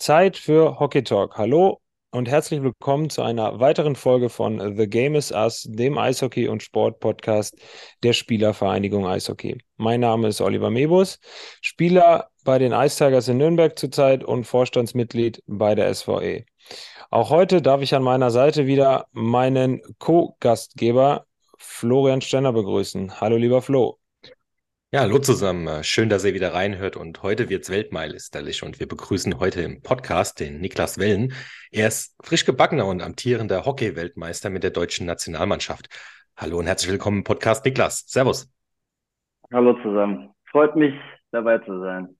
Zeit für Hockey Talk. Hallo und herzlich willkommen zu einer weiteren Folge von The Game is Us, dem Eishockey- und Sport-Podcast der Spielervereinigung Eishockey. Mein Name ist Oliver Mebus, Spieler bei den Ice Tigers in Nürnberg zurzeit und Vorstandsmitglied bei der SVE. Auch heute darf ich an meiner Seite wieder meinen Co-Gastgeber Florian Stenner begrüßen. Hallo, lieber Flo. Ja, hallo zusammen. Schön, dass ihr wieder reinhört. Und heute wird's weltmeisterlich. Und wir begrüßen heute im Podcast den Niklas Wellen. Er ist frisch gebackener und amtierender Hockey-Weltmeister mit der deutschen Nationalmannschaft. Hallo und herzlich willkommen im Podcast, Niklas. Servus. Hallo zusammen. Freut mich, dabei zu sein.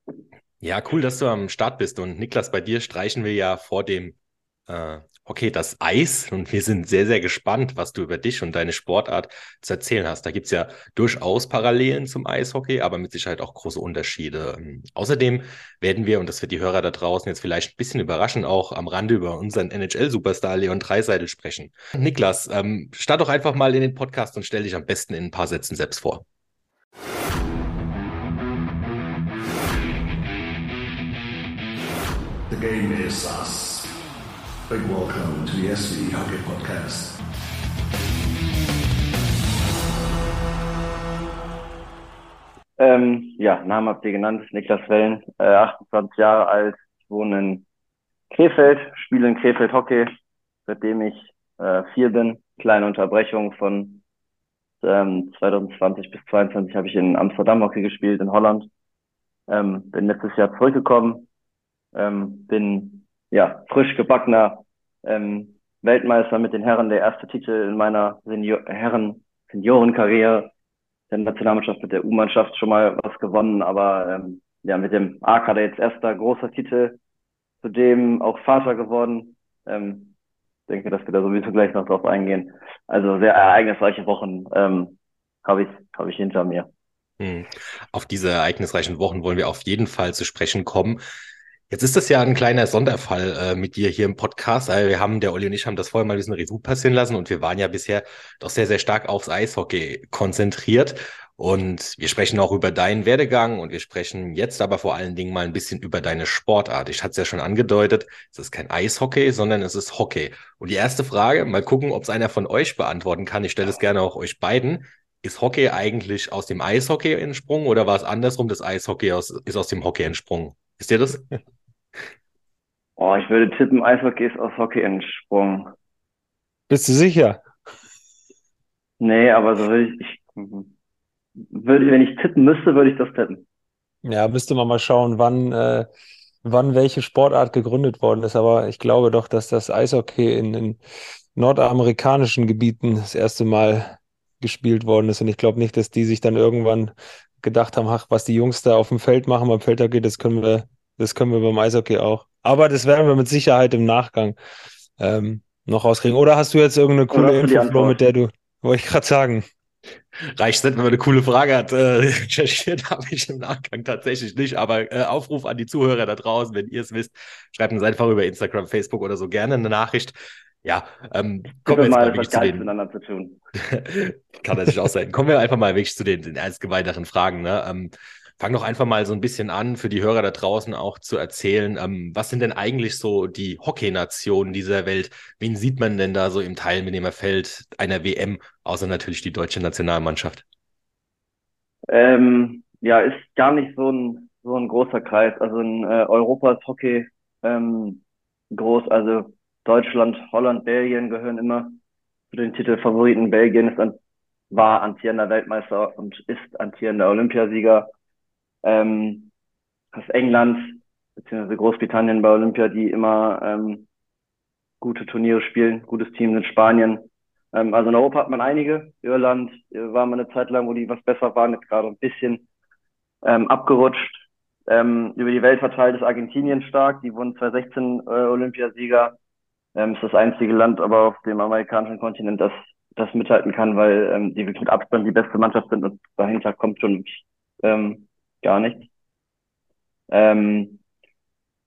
Ja, cool, dass du am Start bist. Und Niklas, bei dir streichen wir ja vor dem äh, okay, das Eis. Und wir sind sehr, sehr gespannt, was du über dich und deine Sportart zu erzählen hast. Da gibt es ja durchaus Parallelen zum Eishockey, aber mit Sicherheit auch große Unterschiede. Ähm, außerdem werden wir, und das wird die Hörer da draußen jetzt vielleicht ein bisschen überraschen, auch am Rande über unseren NHL-Superstar Leon Dreiseitel sprechen. Niklas, ähm, start doch einfach mal in den Podcast und stell dich am besten in ein paar Sätzen selbst vor. The game is us. Big welcome to the SV Hockey Podcast. Ähm, ja, Namen habt ihr genannt, Niklas Wellen, äh, 28 Jahre alt, wohne in Krefeld, spiele in Krefeld Hockey, seitdem ich äh, vier bin. Kleine Unterbrechung von ähm, 2020 bis 2022 habe ich in Amsterdam Hockey gespielt, in Holland. Ähm, bin letztes Jahr zurückgekommen, ähm, bin ja, frisch gebackener ähm, Weltmeister mit den Herren, der erste Titel in meiner Senior Herren Seniorenkarriere. Der Nationalmannschaft mit der U-Mannschaft schon mal was gewonnen, aber ähm, ja, mit dem A-Kader jetzt erster großer Titel, zudem auch Vater geworden. Ähm, denke, dass wir da sowieso gleich noch drauf eingehen. Also sehr ereignisreiche Wochen ähm, habe ich, hab ich hinter mir. Hm. Auf diese ereignisreichen Wochen wollen wir auf jeden Fall zu sprechen kommen. Jetzt ist das ja ein kleiner Sonderfall äh, mit dir hier im Podcast. Also wir haben, der Olli und ich haben das vorher mal ein bisschen Revue passieren lassen und wir waren ja bisher doch sehr, sehr stark aufs Eishockey konzentriert. Und wir sprechen auch über deinen Werdegang und wir sprechen jetzt aber vor allen Dingen mal ein bisschen über deine Sportart. Ich hatte es ja schon angedeutet, es ist kein Eishockey, sondern es ist Hockey. Und die erste Frage, mal gucken, ob es einer von euch beantworten kann. Ich stelle es gerne auch euch beiden. Ist Hockey eigentlich aus dem Eishockey entsprungen oder war es andersrum, das Eishockey aus, ist aus dem Hockey entsprungen? Ist dir das? Oh, ich würde tippen, Eishockey ist aus Hockey entsprungen. Bist du sicher? Nee, aber so würde ich, ich würde, wenn ich tippen müsste, würde ich das tippen. Ja, müsste man mal schauen, wann, äh, wann welche Sportart gegründet worden ist. Aber ich glaube doch, dass das Eishockey in, in nordamerikanischen Gebieten das erste Mal gespielt worden ist. Und ich glaube nicht, dass die sich dann irgendwann gedacht haben, ach, was die Jungs da auf dem Feld machen beim Feldhockey, das können wir, das können wir beim Eishockey auch. Aber das werden wir mit Sicherheit im Nachgang ähm, noch rauskriegen. Oder hast du jetzt irgendeine coole Info, mit der du, wollte ich gerade sagen. Reicht nicht, wenn man eine coole Frage hat. Äh, recherchiert habe ich im Nachgang tatsächlich nicht. Aber äh, Aufruf an die Zuhörer da draußen, wenn ihr es wisst, schreibt uns einfach über Instagram, Facebook oder so gerne eine Nachricht. Ja, ähm, kommen wir jetzt mal, mal wirklich zu den. Miteinander zu tun. Kann natürlich auch sein. Kommen wir einfach mal wirklich zu den, den ernst weiteren Fragen. Ne? Ähm, Fang doch einfach mal so ein bisschen an, für die Hörer da draußen auch zu erzählen. Ähm, was sind denn eigentlich so die Hockey-Nationen dieser Welt? Wen sieht man denn da so im Teilnehmerfeld einer WM, außer natürlich die deutsche Nationalmannschaft? Ähm, ja, ist gar nicht so ein, so ein großer Kreis. Also in äh, Europa ist Hockey ähm, groß. Also Deutschland, Holland, Belgien gehören immer zu den Titelfavoriten. Belgien ist an, war amtierender Weltmeister und ist amtierender Olympiasieger ähm, aus England beziehungsweise Großbritannien bei Olympia, die immer ähm, gute Turniere spielen, gutes Team in Spanien. Ähm, also in Europa hat man einige. Irland äh, war mal eine Zeit lang, wo die was besser waren, jetzt gerade ein bisschen ähm, abgerutscht. Ähm, über die Welt verteilt ist Argentinien stark. Die wurden 2016 äh, Olympiasieger. Ähm, ist das einzige Land aber auf dem amerikanischen Kontinent, das das mithalten kann, weil ähm, die wirklich mit Abstand die beste Mannschaft sind und dahinter kommt schon ähm, gar nichts. Ähm,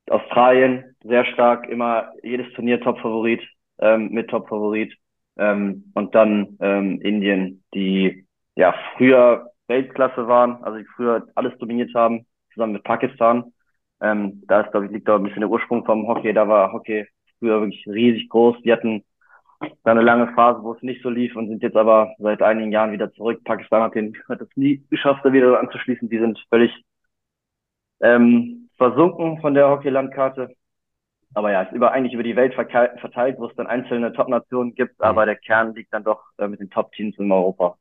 Australien sehr stark, immer jedes Turnier Top-Favorit, ähm, mit Top-Favorit. Ähm, und dann ähm, Indien, die ja früher Weltklasse waren, also die früher alles dominiert haben, zusammen mit Pakistan. Ähm, da ist, glaube ich, liegt da ein bisschen der Ursprung vom Hockey. Da war Hockey früher wirklich riesig groß. Die hatten da eine lange Phase, wo es nicht so lief und sind jetzt aber seit einigen Jahren wieder zurück. Pakistan hat, den, hat es nie geschafft, da wieder anzuschließen. Die sind völlig ähm, versunken von der Hockey-Landkarte. Aber ja, ist über, eigentlich über die Welt verteilt, wo es dann einzelne Top-Nationen gibt, mhm. aber der Kern liegt dann doch äh, mit den Top-Teams in Europa.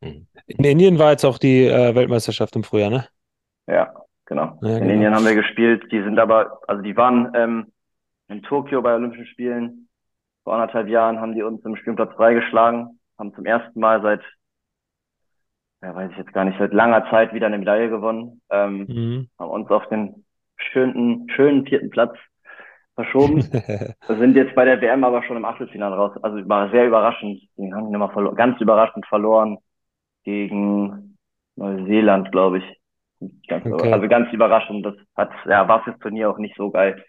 Mhm. In Indien war jetzt auch die äh, Weltmeisterschaft im Frühjahr, ne? Ja, genau. Ja, in genau. Indien haben wir gespielt. Die sind aber, also die waren ähm, in Tokio bei Olympischen Spielen. Vor anderthalb Jahren haben die uns im Spielplatz freigeschlagen, haben zum ersten Mal seit, ja, weiß ich jetzt gar nicht, seit langer Zeit wieder eine Medaille gewonnen, ähm, mhm. haben uns auf den schönen, schönen vierten Platz verschoben. Wir sind jetzt bei der WM aber schon im Achtelfinale raus. Also war sehr überraschend. Die haben immer verloren, ganz überraschend verloren gegen Neuseeland, glaube ich. Ganz, okay. Also ganz überraschend. Das hat, ja, war fürs Turnier auch nicht so geil,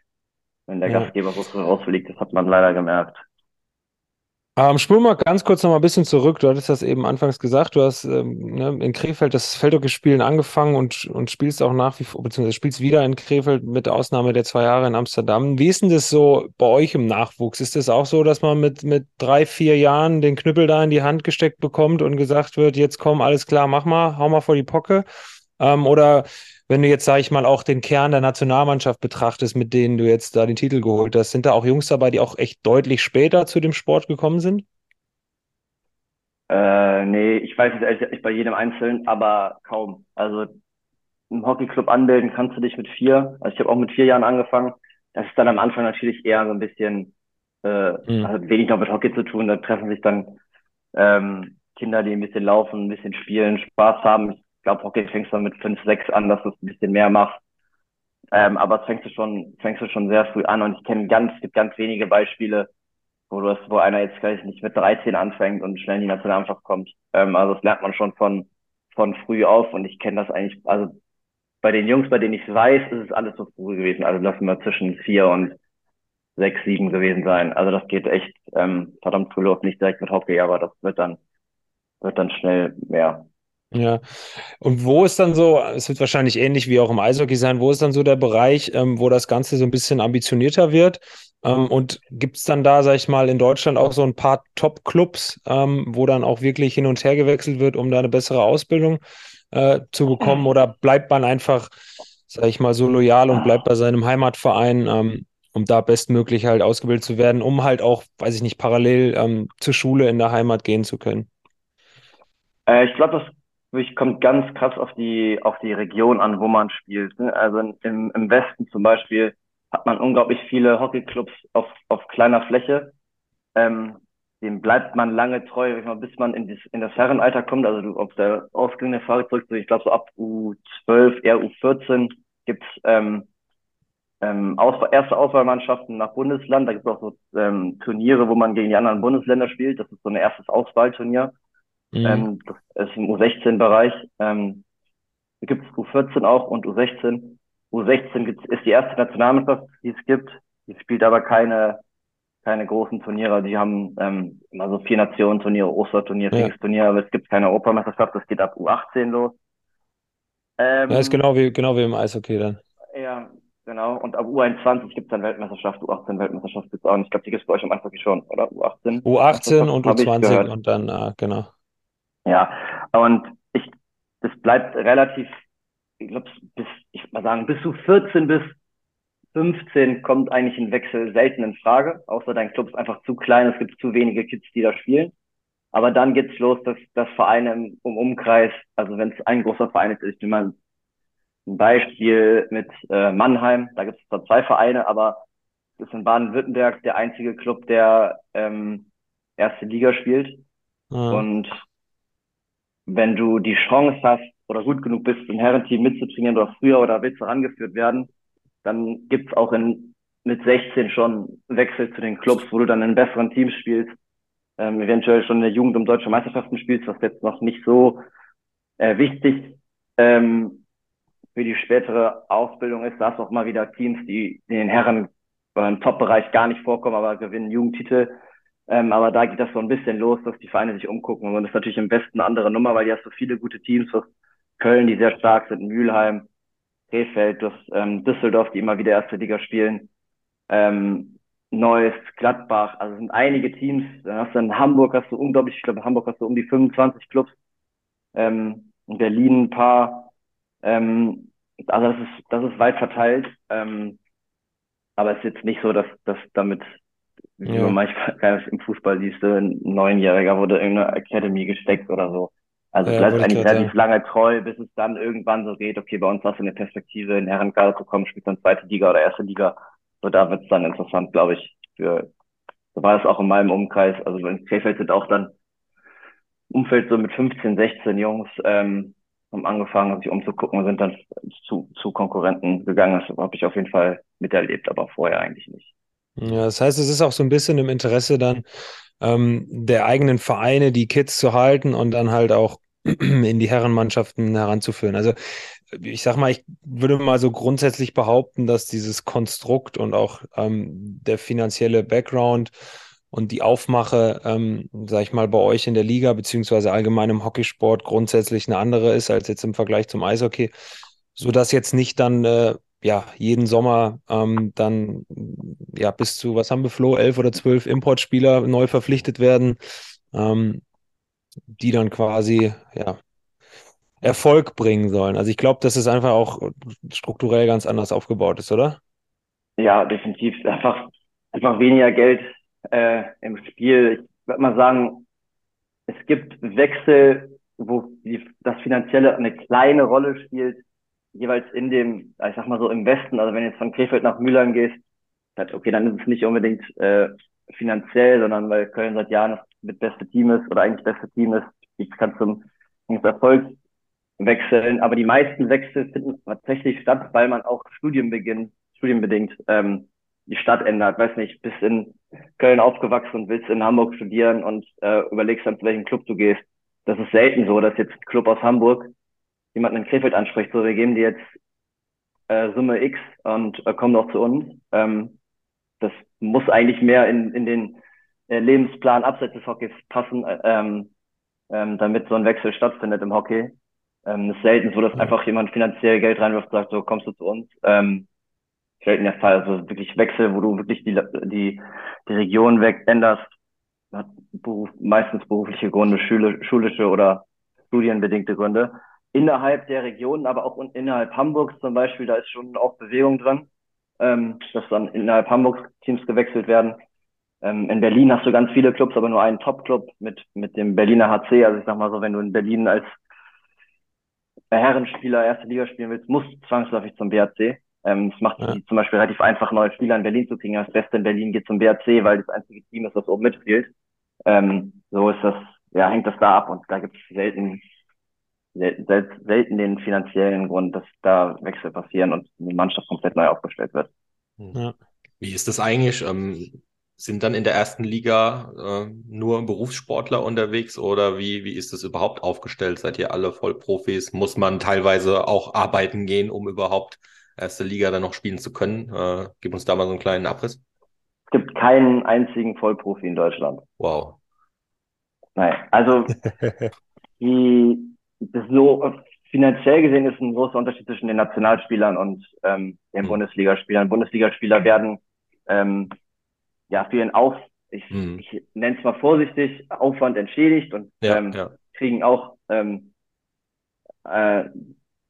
wenn der ja. Gastgeber so früh rausfliegt. Das hat man leider gemerkt. Ähm, spul mal ganz kurz noch mal ein bisschen zurück. Du hattest das eben anfangs gesagt. Du hast ähm, ne, in Krefeld das Feldhockey-Spielen angefangen und, und spielst auch nach wie vor, beziehungsweise spielst wieder in Krefeld mit Ausnahme der zwei Jahre in Amsterdam. Wie ist denn das so bei euch im Nachwuchs? Ist das auch so, dass man mit, mit drei, vier Jahren den Knüppel da in die Hand gesteckt bekommt und gesagt wird, jetzt komm, alles klar, mach mal, hau mal vor die Pocke? Ähm, oder wenn du jetzt, sage ich mal, auch den Kern der Nationalmannschaft betrachtest, mit denen du jetzt da den Titel geholt hast, sind da auch Jungs dabei, die auch echt deutlich später zu dem Sport gekommen sind? Äh, nee, ich weiß es ehrlich nicht bei jedem Einzelnen, aber kaum. Also im Hockeyclub anmelden kannst du dich mit vier. Also ich habe auch mit vier Jahren angefangen. Das ist dann am Anfang natürlich eher so ein bisschen äh, mhm. also wenig noch mit Hockey zu tun. Da treffen sich dann ähm, Kinder, die ein bisschen laufen, ein bisschen spielen, Spaß haben. Ich glaube, Hockey fängst du mit 5, 6 an, dass du es ein bisschen mehr machst. Ähm, aber das fängst du schon, fängst du schon sehr früh an und ich kenne ganz, es gibt ganz wenige Beispiele, wo du hast, wo einer jetzt gleich nicht mit 13 anfängt und schnell in die Nationalmannschaft kommt. Ähm, also das lernt man schon von, von früh auf und ich kenne das eigentlich, also bei den Jungs, bei denen ich es weiß, ist es alles so früh gewesen. Also lassen wir zwischen vier und sechs, sieben gewesen sein. Also das geht echt ähm, verdammt früh los, nicht direkt mit Hockey, aber das wird dann, wird dann schnell mehr. Ja, und wo ist dann so, es wird wahrscheinlich ähnlich wie auch im Eishockey sein, wo ist dann so der Bereich, ähm, wo das Ganze so ein bisschen ambitionierter wird? Ähm, und gibt es dann da, sag ich mal, in Deutschland auch so ein paar Top-Clubs, ähm, wo dann auch wirklich hin und her gewechselt wird, um da eine bessere Ausbildung äh, zu bekommen? Oder bleibt man einfach, sag ich mal, so loyal und bleibt bei seinem Heimatverein, ähm, um da bestmöglich halt ausgebildet zu werden, um halt auch, weiß ich nicht, parallel ähm, zur Schule in der Heimat gehen zu können? Äh, ich glaube, das wirklich kommt ganz krass auf die, auf die Region an, wo man spielt. Ne? Also im, im Westen zum Beispiel hat man unglaublich viele Hockeyclubs auf, auf kleiner Fläche. Ähm, dem bleibt man lange treu, bis man in, das, in das Herrenalter kommt. Also du, auf der ausgehende Frage zurück, ich glaube so ab U12, eher U14 gibt's ähm, ähm, Aus erste Auswahlmannschaften nach Bundesland. Da gibt es auch so ähm, Turniere, wo man gegen die anderen Bundesländer spielt. Das ist so ein erstes Auswahlturnier. Mhm. Ähm, das ist im U16-Bereich. Ähm, gibt es U14 auch und U16. U16 gibt's, ist die erste Nationalmannschaft, die es gibt. Die spielt aber keine, keine großen Turniere. Die haben ähm, immer so vier Nationen-Turniere, Osterturnier, ja. Turnier, aber es gibt keine Europameisterschaft. Das geht ab U18 los. Ähm, ja, ist genau wie, genau wie im Eishockey dann. Ja, genau. Und ab U21 gibt es dann Weltmeisterschaft, U18 Weltmeisterschaft gibt es auch. Und ich glaube, die gibt es bei euch im Eishockey schon, oder? U18? U18 und U20 und dann, äh, genau. Ja, und ich, das bleibt relativ, ich glaube, bis, ich mal sagen, bis zu 14 bis 15 kommt eigentlich ein Wechsel selten in Frage, außer dein Club ist einfach zu klein, es gibt zu wenige Kids, die da spielen. Aber dann geht's los, dass, dass Vereine im, im Umkreis, also wenn es ein großer Verein ist, ich nehme mal ein Beispiel mit äh, Mannheim, da gibt es zwar zwei Vereine, aber das ist in Baden-Württemberg der einzige Club, der ähm, erste Liga spielt. Mhm. Und wenn du die Chance hast oder gut genug bist, im Herrenteam mitzutrainieren oder früher oder willst du rangeführt werden, dann gibt's auch in, mit 16 schon Wechsel zu den Clubs, wo du dann in besseren Teams spielst, ähm, eventuell schon in der Jugend um deutsche Meisterschaften spielst, was jetzt noch nicht so äh, wichtig ähm, für die spätere Ausbildung ist. Da hast du auch mal wieder Teams, die in den Herren oder im Top-Bereich gar nicht vorkommen, aber gewinnen Jugendtitel. Ähm, aber da geht das so ein bisschen los, dass die Vereine sich umgucken. Und das ist natürlich im Westen eine andere Nummer, weil die hast so viele gute Teams, was Köln, die sehr stark sind, Mülheim, Krefeld, du hast ähm, Düsseldorf, die immer wieder erste Liga spielen, ähm, Neuss, Gladbach, also sind einige Teams. Dann hast du in Hamburg hast du unglaublich, ich glaube in Hamburg hast du um die 25 Clubs, ähm, in Berlin ein paar. Ähm, also das ist, das ist weit verteilt. Ähm, aber es ist jetzt nicht so, dass, dass damit, Ja. man manchmal im Fußball siehst, ein Neunjähriger wurde in eine Academy gesteckt oder so. Also Ja, bleibt eigentlich relativ lange treu, bis es dann irgendwann so geht, okay, bei uns hast du eine Perspektive, in Herrenkader zu kommen, spielt dann zweite Liga oder erste Liga. So, da wird's dann interessant, glaube ich, für, so war es auch in meinem Umkreis. Also in Krefeld sind auch dann Umfeld so mit 15, 16 Jungs, ähm, haben angefangen, sich umzugucken und sind dann zu, zu Konkurrenten gegangen. Das habe ich auf jeden Fall miterlebt, aber vorher eigentlich nicht. Ja, das heißt, es ist auch so ein bisschen im Interesse dann ähm, der eigenen Vereine, die Kids zu halten und dann halt auch in die Herrenmannschaften heranzuführen. Also ich sag mal, ich würde mal so grundsätzlich behaupten, dass dieses Konstrukt und auch ähm, der finanzielle Background und die Aufmache, ähm, sag ich mal, bei euch in der Liga beziehungsweise allgemein im Hockeysport grundsätzlich eine andere ist als jetzt im Vergleich zum Eishockey, sodass jetzt nicht dann äh, ja jeden Sommer ähm, dann ja bis zu, was haben wir, Flo, elf oder zwölf Importspieler neu verpflichtet werden, ähm, die dann quasi ja Erfolg bringen sollen. Also ich glaube, dass es einfach auch strukturell ganz anders aufgebaut ist, oder? Ja, definitiv. Einfach, einfach weniger Geld äh, im Spiel. Ich würde mal sagen, es gibt Wechsel, wo die, das Finanzielle eine kleine Rolle spielt, jeweils in dem, ich sag mal so im Westen. Also wenn du jetzt von Krefeld nach Mülheim gehst, halt, okay, dann ist es nicht unbedingt äh, finanziell, sondern weil Köln seit Jahren das mit beste Team ist oder eigentlich beste Team ist, ich kann zum, zum Erfolg wechseln. Aber die meisten Wechsel finden tatsächlich statt, weil man auch Studienbeginn, studienbedingt ähm, die Stadt ändert. Weiß nicht, bist in Köln aufgewachsen und willst in Hamburg studieren und äh, überlegst dann, zu welchem Club du gehst. Das ist selten so, dass jetzt ein Club aus Hamburg jemanden in Krefeld anspricht, so wir geben dir jetzt äh, Summe X und äh, komm doch zu uns. Ähm, das muss eigentlich mehr in, in den äh, Lebensplan abseits des Hockeys passen, äh, ähm, ähm, damit so ein Wechsel stattfindet im Hockey. Ähm, es ist selten so, dass Ja. einfach jemand finanziell Geld reinwirft und sagt, so kommst du zu uns. Ähm, selten der Fall. Also wirklich Wechsel, wo du wirklich die, die, die Region weg änderst, hat Beruf, meistens berufliche Gründe, Schule, schulische oder studienbedingte Gründe. Innerhalb der Regionen, aber auch innerhalb Hamburgs zum Beispiel, da ist schon auch Bewegung drin, ähm, dass dann innerhalb Hamburgs Teams gewechselt werden. Ähm, in Berlin hast du ganz viele Clubs, aber nur einen Top-Club mit, mit dem Berliner HC. Also ich sag mal so, wenn du in Berlin als Herrenspieler erste Liga spielen willst, musst du zwangsläufig zum BRC. Ähm, es macht Ja. zum Beispiel relativ einfach, neue Spieler in Berlin zu kriegen. Das Beste in Berlin geht zum BRC, weil das einzige Team ist, das oben mitspielt. Ähm, so ist das, ja, hängt das da ab und da gibt es selten, selten, sel- selten den finanziellen Grund, dass da Wechsel passieren und die Mannschaft komplett neu aufgestellt wird. Ja. Wie ist das eigentlich? Ähm, sind dann in der ersten Liga äh, nur Berufssportler unterwegs oder wie, wie ist das überhaupt aufgestellt? Seid ihr alle Vollprofis? Muss man teilweise auch arbeiten gehen, um überhaupt erste Liga dann noch spielen zu können? Äh, gib uns da mal so einen kleinen Abriss. Es gibt keinen einzigen Vollprofi in Deutschland. Wow. Nein, also die, das so finanziell gesehen ist ein großer Unterschied zwischen den Nationalspielern und ähm, den Mhm. Bundesligaspielern. Bundesligaspieler werden ähm, ja für ihren Auf, ich, Mhm. ich nenne es mal vorsichtig, Aufwand entschädigt und Ja, ähm, ja. kriegen auch ähm, äh,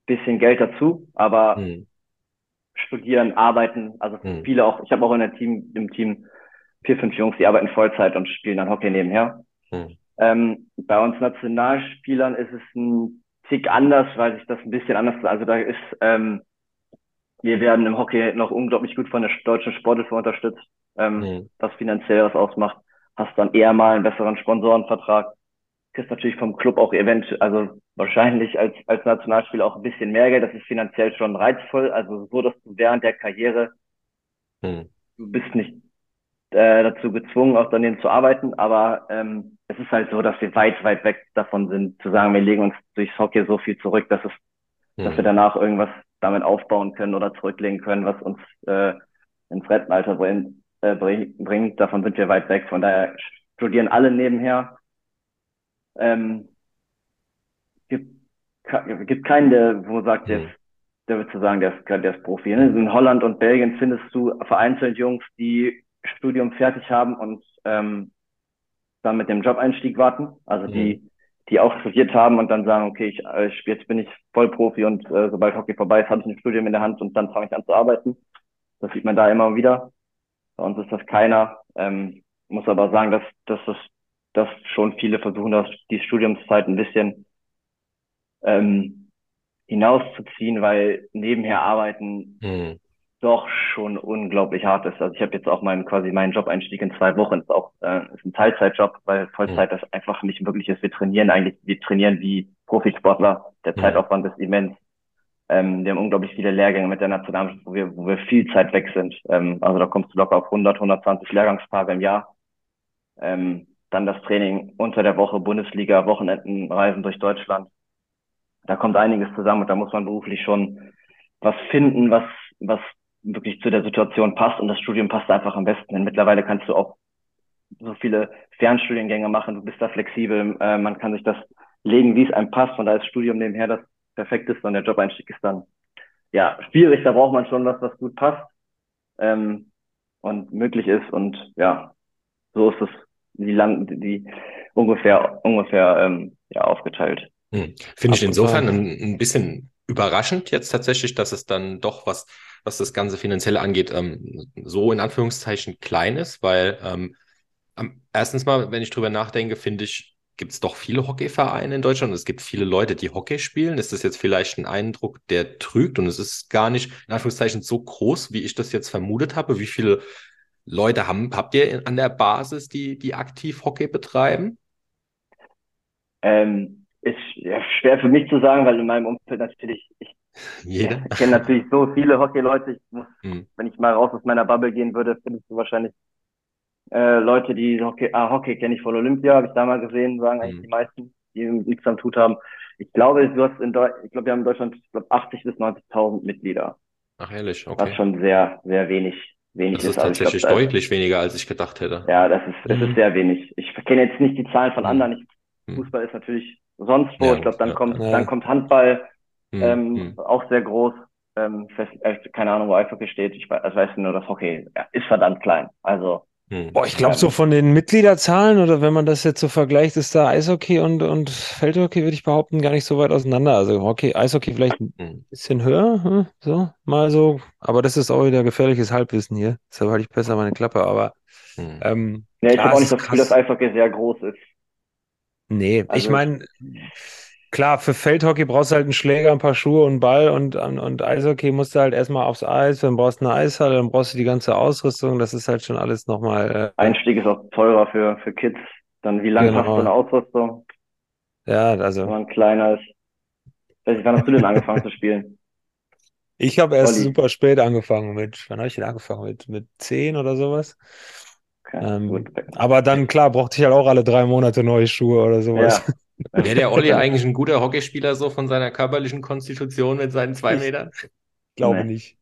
bisschen Geld dazu, aber Mhm. studieren, arbeiten, also Mhm. viele auch, ich habe auch in der Team, im Team vier, fünf Jungs, die arbeiten Vollzeit und spielen dann Hockey nebenher. Mhm. Ähm, bei uns Nationalspielern ist es ein Tick anders, weil sich das ein bisschen anders, also da ist, ähm, wir werden im Hockey noch unglaublich gut von der deutschen Sporthilfe unterstützt, ähm, Mhm. was finanziell was ausmacht. Hast dann eher mal einen besseren Sponsorenvertrag. Kriegst natürlich vom Club auch eventuell, also wahrscheinlich als, als Nationalspieler auch ein bisschen mehr Geld. Das ist finanziell schon reizvoll. Also so, dass du während der Karriere Mhm. du bist nicht äh, dazu gezwungen, auch daneben zu arbeiten, aber ähm, es ist halt so, dass wir weit, weit weg davon sind, zu sagen, wir legen uns durchs Hockey so viel zurück, dass es, dass wir Mhm. danach irgendwas damit aufbauen können oder zurücklegen können, was uns äh, ins Rentenalter bring, äh, bring, bringt. Davon sind wir weit weg. Von daher studieren alle nebenher. Ähm, gibt, gibt keinen, der wo sagt Mhm. jetzt, der wird zu sagen, der ist, der ist Profi. Ne? In Holland und Belgien findest du vereinzelt Jungs, die Studium fertig haben und ähm, dann mit dem Jobeinstieg warten. Also die, mhm. die auch studiert haben und dann sagen, okay, ich, äh, ich jetzt bin ich Vollprofi und äh, sobald Hockey vorbei ist, habe ich ein Studium in der Hand und dann fange ich an zu arbeiten. Das sieht man da immer wieder. Bei uns ist das keiner. Ähm, muss aber sagen, dass, dass, das, dass schon viele versuchen, das, die Studiumszeit ein bisschen ähm, hinauszuziehen, weil nebenher arbeiten mhm. Doch schon unglaublich hart ist. Also ich habe jetzt auch meinen quasi meinen Job-Einstieg in zwei Wochen, ist auch äh, ist ein Teilzeitjob, weil Vollzeit mhm. das einfach nicht möglich ist. Wir trainieren eigentlich, wir trainieren wie Profisportler. Der mhm. Zeitaufwand ist immens. Ähm, wir haben unglaublich viele Lehrgänge mit der Nationalmannschaft, wo wir, wo wir viel Zeit weg sind. Ähm, also da kommst du locker auf 100, 120 Lehrgangstage im Jahr. Ähm, dann das Training unter der Woche, Bundesliga, Wochenenden, Reisen durch Deutschland da kommt einiges zusammen und da muss man beruflich schon was finden, was, was wirklich zu der Situation passt und das Studium passt einfach am besten. Denn mittlerweile kannst du auch so viele Fernstudiengänge machen, du bist da flexibel, äh, man kann sich das legen, wie es einem passt und da ist Studium nebenher das Perfekteste und der Job-Einstieg ist dann ja schwierig, da braucht man schon was, was gut passt ähm, und möglich ist und ja, so ist es die Land die ungefähr ungefähr ähm, ja aufgeteilt. Hm. Finde ich insofern ein, ein, bisschen überraschend jetzt tatsächlich, dass es dann doch was, was das ganze Finanzielle angeht, ähm, so in Anführungszeichen klein ist, weil ähm, erstens mal, wenn ich drüber nachdenke, finde ich, gibt es doch viele Hockeyvereine in Deutschland und es gibt viele Leute, die Hockey spielen. Ist das jetzt vielleicht ein Eindruck, der trügt und es ist gar nicht in Anführungszeichen so groß, wie ich das jetzt vermutet habe? Wie viele Leute haben, habt ihr an der Basis, die, die aktiv Hockey betreiben? Ähm, ist ja, schwer für mich zu sagen, weil in meinem Umfeld natürlich, ich Jeder. Kenne natürlich so viele Hockey-Leute. Ich muss, hm. wenn ich mal raus aus meiner Bubble gehen würde, findest du wahrscheinlich äh, Leute, die Hockey, ah, Hockey kenne ich von Olympia, habe ich da mal gesehen, sagen eigentlich hm. die meisten, die nichts am Tut haben. Ich glaube, du hast in Deu ich glaube, wir haben in Deutschland ich glaube, 80 bis 90.000 Mitglieder. Ach ehrlich, okay. Was schon sehr, sehr wenig, wenig das ist. Das ist tatsächlich glaub, deutlich ist, weniger, als ich gedacht hätte. Ja, das ist, das mhm. ist sehr wenig. Ich kenne jetzt nicht die Zahlen von mhm. anderen. Ich. Fußball ist natürlich sonst wo. Ja, ich glaube, dann ja, kommt, ja. dann kommt Handball, hm, ähm, hm. auch sehr groß. Ähm, fest, äh, keine Ahnung, wo Eishockey steht. Ich weiß, also weiß nur, das Hockey ja, ist verdammt klein. Also. Hm. Boah, ich glaube, so von den Mitgliederzahlen oder wenn man das jetzt so vergleicht, ist da Eishockey und, und Feldhockey, würde ich behaupten, gar nicht so weit auseinander. Also Hockey, Eishockey vielleicht ein hm. bisschen höher, hm, so, mal so. Aber das ist auch wieder gefährliches Halbwissen hier. Deshalb halte ich besser meine Klappe, aber. Hm. Ähm, ja, ich habe auch nicht das Gefühl, dass Eishockey sehr groß ist. Nee, also, ich meine, klar, für Feldhockey brauchst du halt einen Schläger, ein paar Schuhe und einen Ball und, und, und Eishockey musst du halt erstmal aufs Eis, dann brauchst du eine Eishalle, dann brauchst du die ganze Ausrüstung, das ist halt schon alles nochmal. Äh, Einstieg ist auch teurer für, für Kids. Dann wie lange genau. hast du eine Ausrüstung? Ja, also. Wenn man kleiner ist. Weiß ich, wann hast du denn angefangen zu spielen? Ich habe erst Olli. super spät angefangen mit, wann habe ich denn angefangen? Mit, mit zehn oder sowas. Ähm, aber dann, klar, brauchte ich halt auch alle drei Monate neue Schuhe oder sowas. Ja. Wäre der Olli eigentlich ein guter Hockeyspieler so von seiner körperlichen Konstitution mit seinen zwei Metern? Ich glaube nee. nicht.